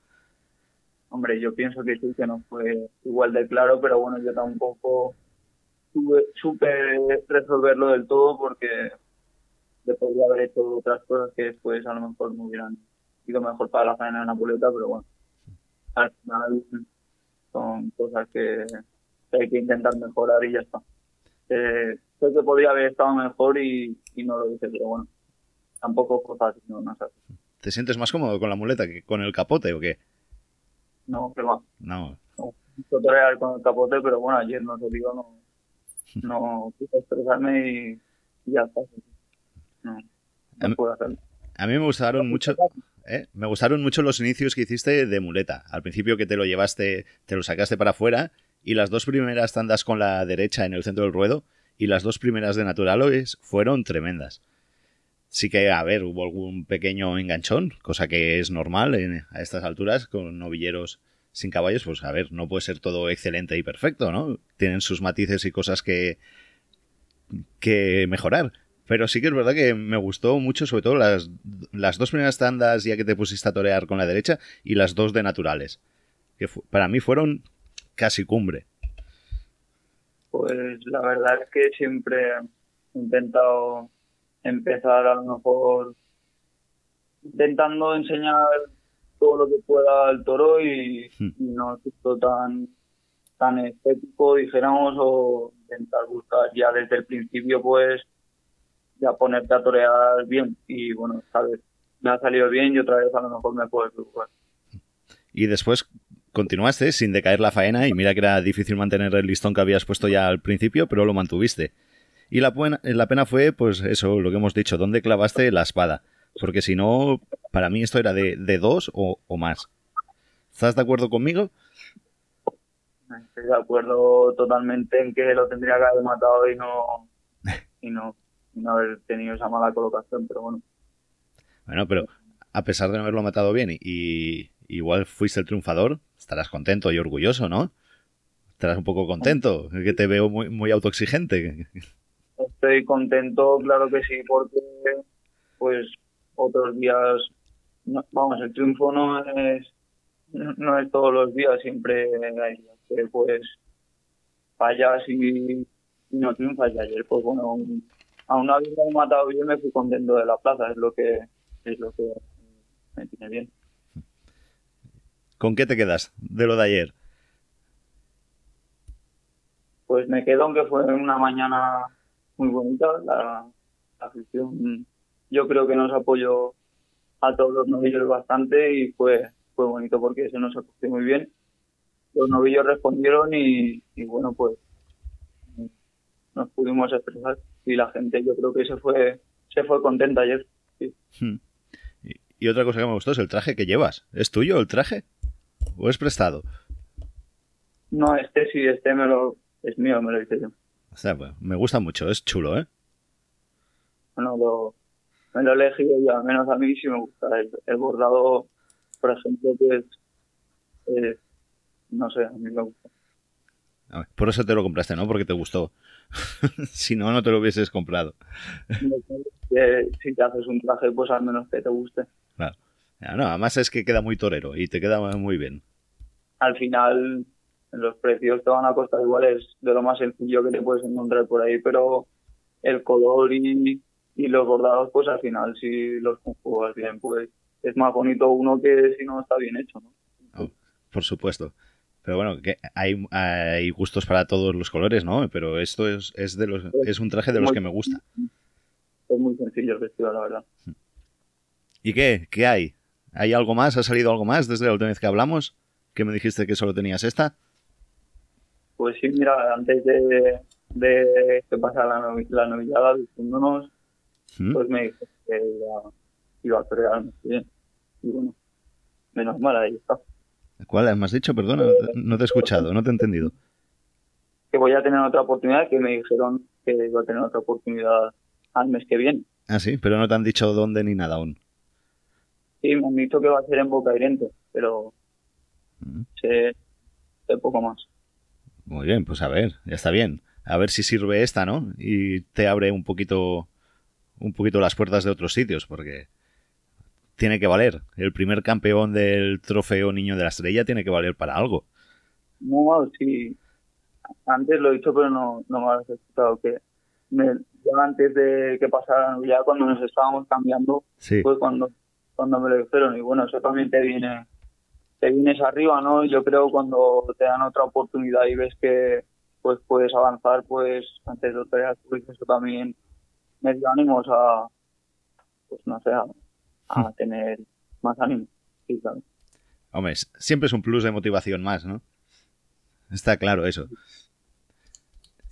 Hombre, yo pienso que sí, que no fue igual de claro, pero bueno, yo tampoco supe resolverlo del todo porque de podría haber hecho otras cosas que después a lo mejor me hubieran ido mejor para la faena de Napoleta, pero bueno, al final son cosas que, hay que intentar mejorar y ya está. Eh, creo que podría haber estado mejor y, no lo hice, pero bueno, tampoco fácil, no, no
¿Te sientes más cómodo con la muleta que con el capote o qué?
No, pero
no.
No, con el capote, pero bueno, ayer no se dio, no, no quise expresarme y ya está
a, mí, me gustaron mucho. ¿eh? Me gustaron mucho los inicios que hiciste de muleta. Al principio que te lo llevaste, te lo sacaste para afuera y las dos primeras tandas con la derecha en el centro del ruedo y las dos primeras de naturales fueron tremendas. Sí que, a ver, hubo algún pequeño enganchón, cosa que es normal a estas alturas con novilleros sin caballos, pues a ver, no puede ser todo excelente y perfecto, ¿no? Tienen sus matices y cosas que, que mejorar. Pero sí que es verdad que me gustó mucho, sobre todo las, las dos primeras tandas ya que te pusiste a torear con la derecha y las dos de naturales. Que para mí fueron casi cumbre.
Pues la verdad es que siempre he intentado empezar a lo mejor intentando enseñar todo lo que pueda al toro y,
Hmm.
y no esto tan tan estético dijéramos o intentar buscar ya desde el principio pues ya ponerte a torear bien y bueno sabes me ha salido bien y otra vez a lo mejor me puedo equivocar
Y después continuaste sin decaer la faena y mira que era difícil mantener el listón que habías puesto ya al principio, pero lo mantuviste. Y la, pena, la pena fue, pues eso, lo que hemos dicho, dónde clavaste la espada. Porque si no, para mí esto era de, de dos o, o más. ¿Estás de acuerdo conmigo?
estoy de acuerdo totalmente en que lo tendría que haber matado y no y no, y no haber tenido esa mala colocación pero bueno
Bueno, pero a pesar de no haberlo matado bien y, y igual fuiste el triunfador, estarás contento y orgulloso, ¿no? Estarás un poco contento, que te veo muy, muy autoexigente.
Estoy contento claro que sí porque pues otros días no- vamos el triunfo no es no es todos los días siempre hay que pues fallas y, y no triunfas y ayer pues bueno aún, aún habiendo matado bien me fui contento de la plaza es lo que es lo que me tiene bien
¿Con qué te quedas de lo de ayer?
pues me quedo aunque fue una mañana muy bonita la, la afición yo creo que nos apoyó a todos los novillos bastante y fue fue bonito porque se nos acogió muy bien los novillos respondieron y, y bueno pues nos pudimos expresar y la gente yo creo que se fue se fue contenta ayer sí.
Hmm. Y, y otra cosa que me gustó es el traje que llevas. ¿Es tuyo el traje? ¿O es prestado?
no este sí este me lo es mío me lo hice yo
O sea, pues, me gusta mucho, es chulo, ¿eh?
bueno, lo, me lo he elegido yo, al menos a mí sí me gusta. El, el bordado, por ejemplo, que es, eh, no sé, a mí me gusta.
A ver, Por eso te lo compraste, ¿no? Porque te gustó. si no, no te lo hubieses comprado.
Si te haces un traje, pues al menos que te guste.
Claro. Ah, No, además es que queda muy torero y te queda muy bien.
Al final, los precios te van a costar iguales de lo más sencillo que te puedes encontrar por ahí, pero el color y, y los bordados, pues al final, si los conjugas bien, pues es más bonito uno que si no está bien hecho, ¿no?
Oh, por supuesto. Pero bueno, que hay, hay gustos para todos los colores, ¿no? Pero esto es, es, de los, es un traje de los que me gusta.
Es muy sencillo el vestido, la verdad.
¿Y qué? ¿Qué hay? ¿Hay algo más? ¿Ha salido algo más desde la última vez que hablamos? ¿Que me dijiste que solo tenías esta?
Pues sí, mira, antes de, de que pasara la, novi- la novillada, diciéndonos,
¿Mm?
pues me dijo que iba, iba a torear muy bien. Y bueno, menos mal, ahí está.
¿Cuál me has dicho? Perdona, no te he escuchado, no te he entendido.
Que voy a tener otra oportunidad, que me dijeron que iba a tener otra oportunidad al mes que viene.
Ah, sí, pero no te han dicho dónde ni nada aún.
Sí, me han dicho que va a ser en Boca Irente, pero
Mm.
sé, sé poco más.
Muy bien, pues a ver, ya está bien. A ver si sirve esta, ¿no? Y te abre un poquito, un poquito las puertas de otros sitios, porque tiene que valer. El primer campeón del trofeo Niño de la Estrella tiene que valer para algo.
No, sí, antes lo he dicho, pero no, no me has escuchado que me, ya antes de que pasara la novillada, cuando nos estábamos cambiando,
Sí.
fue cuando, cuando me lo dijeron. Y bueno, eso también te viene, te vienes arriba, ¿no? Yo creo cuando te dan otra oportunidad y ves que pues puedes avanzar, pues antes de otra pues eso también me dio ánimos a, pues no sé, a, a tener más ánimo. Sí, claro.
Hombre, siempre es un plus de motivación más, ¿no? Está claro eso.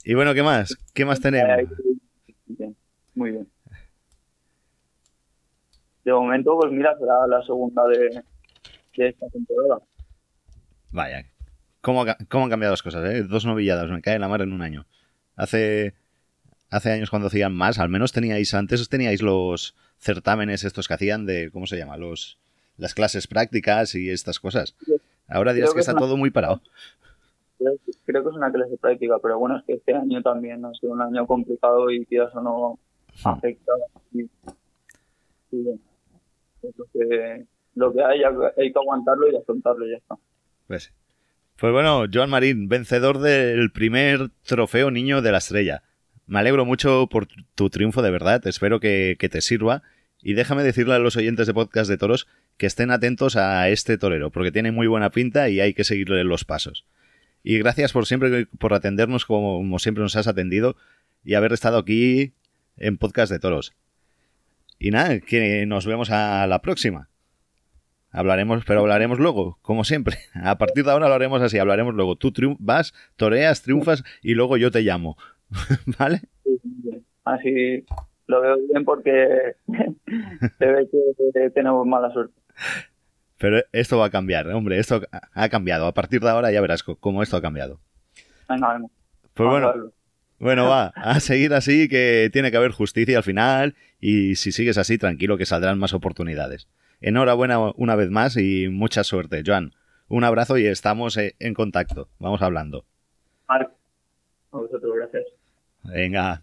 Y bueno, ¿qué más? ¿Qué más tenemos?
Bien, muy bien. De momento, pues mira, será la segunda de, de esta temporada.
Vaya, ¿cómo, cómo han cambiado las cosas, eh? Dos novilladas, me cae la mar en un año. Hace, hace años cuando hacían más, al menos teníais, antes teníais los certámenes estos que hacían de, ¿cómo se llama? Los, las clases prácticas y estas cosas. Ahora dirás
Creo
que
que
está
una-
todo muy parado.
Creo, creo que es una clase práctica, pero bueno, es que este año también ha sido un año complicado y quizás o no afecta. Y, y es lo que, lo que hay, hay que aguantarlo y afrontarlo y ya está.
Pues, pues bueno, Joan Marín, vencedor del primer trofeo Niño de la Estrella. me alegro mucho por tu triunfo, de verdad. Espero que, que te sirva. Y déjame decirle a los oyentes de Podcast de Toros que estén atentos a este torero, porque tiene muy buena pinta y hay que seguirle los pasos. Y gracias por siempre por atendernos como, siempre nos has atendido y haber estado aquí en Podcast de Toros. Y nada, que nos vemos a la próxima. Hablaremos, pero hablaremos luego, como siempre. A partir de ahora lo haremos así, hablaremos luego. Tú vas, toreas, triunfas y luego yo te llamo. ¿Vale?
Así lo veo bien porque se ve que tenemos mala suerte.
Pero esto va a cambiar, hombre, esto ha cambiado. A partir de ahora ya verás cómo esto ha cambiado. Pues bueno, bueno, va, a seguir así, que tiene que haber justicia al final y si sigues así, tranquilo, que saldrán más oportunidades. Enhorabuena una vez más y mucha suerte, Joan. Un abrazo y estamos eh, en contacto. Vamos hablando.
Marc, a vosotros, gracias.
Venga.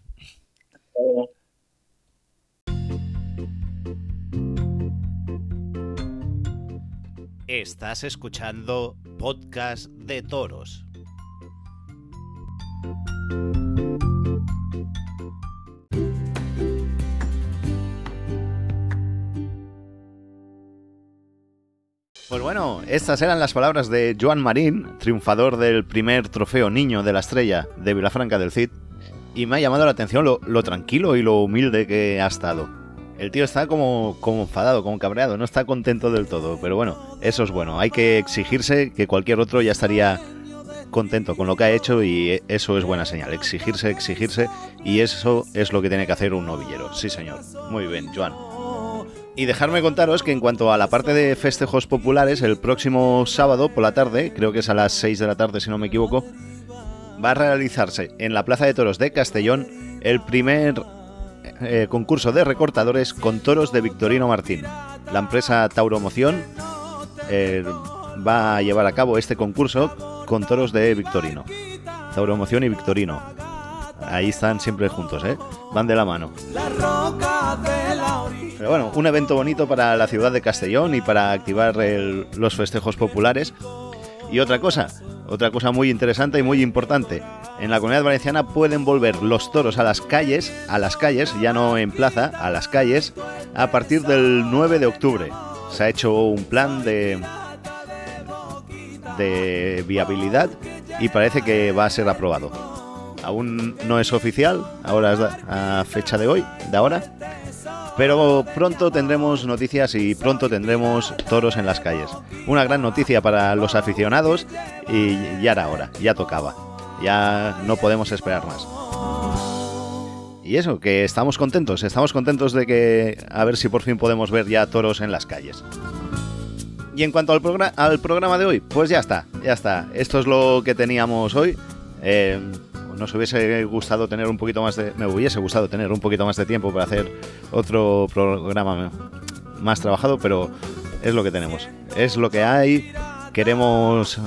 Estás escuchando Podcast de Toros.
Pues bueno, estas eran las palabras de Joan Marín, triunfador del primer trofeo Niño de la Estrella de Vilafranca del Cid, y me ha llamado la atención lo, lo tranquilo y lo humilde que ha estado el tío está como, como enfadado, como cabreado, no está contento del todo. Pero bueno, eso es bueno. Hay que exigirse que cualquier otro ya estaría contento con lo que ha hecho y eso es buena señal. Exigirse, exigirse y eso es lo que tiene que hacer un novillero. Sí, señor. Muy bien, Joan. Y dejarme contaros que en cuanto a la parte de festejos populares, el próximo sábado por la tarde, creo que es a las 6 de la tarde si no me equivoco, va a realizarse en la Plaza de Toros de Castellón el primer eh, concurso de recortadores con toros de Victorino Martín. La empresa Tauromoción eh, va a llevar a cabo este concurso con toros de Victorino. Tauromoción y Victorino. Ahí están siempre juntos, ¿eh? Van de la mano. Pero bueno, un evento bonito para la ciudad de Castellón y para activar los festejos populares. Y otra cosa, otra cosa muy interesante y muy importante. En la comunidad valenciana pueden volver los toros a las calles, a las calles, ya no en plaza, a las calles, a partir del 9 de octubre. Se ha hecho un plan de, de viabilidad y parece que va a ser aprobado. Aún no es oficial, ahora es a fecha de hoy, de ahora, pero pronto tendremos noticias y pronto tendremos toros en las calles. Una gran noticia para los aficionados y ya era hora, ya tocaba. Ya no podemos esperar más. Y eso, que estamos contentos, estamos contentos de que a ver si por fin podemos ver ya toros en las calles. Y en cuanto al, al programa de hoy, pues ya está, ya está. Esto es lo que teníamos hoy. Eh, nos hubiese gustado tener un poquito más de. Me hubiese gustado tener un poquito más de tiempo para hacer otro programa más trabajado, pero es lo que tenemos. Es lo que hay. Queremos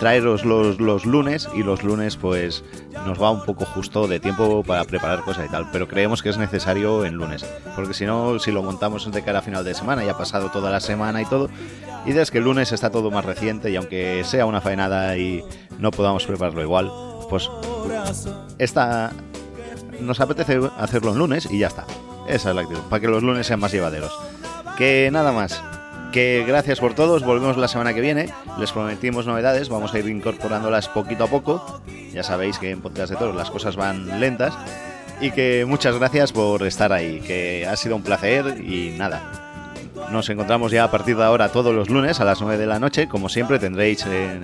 traeros los, los lunes y los lunes pues nos va un poco justo de tiempo para preparar cosas y tal, pero creemos que es necesario en lunes, porque si no, si lo montamos de cara a final de semana, ya ha pasado toda la semana y todo, y es que el lunes está todo más reciente y aunque sea una faenada y no podamos prepararlo igual, pues esta nos apetece hacerlo en lunes y ya está. Esa es la actitud, para que los lunes sean más llevaderos. Que nada más. Que gracias por todos, volvemos la semana que viene. Les prometimos novedades, vamos a ir incorporándolas poquito a poco. Ya sabéis que en Podcast de Toros las cosas van lentas. Y que muchas gracias por estar ahí, que ha sido un placer y nada. Nos encontramos ya a partir de ahora todos los lunes a las 9 de la noche. Como siempre tendréis en,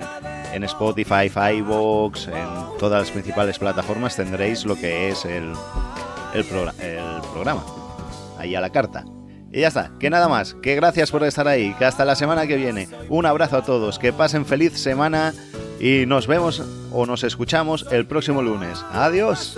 en Spotify, iVoox, en todas las principales plataformas tendréis lo que es el, el, el programa. Ahí a la carta. Y ya está, que nada más, que gracias por estar ahí, que hasta la semana que viene. Un abrazo a todos, que pasen feliz semana y nos vemos o nos escuchamos el próximo lunes. Adiós.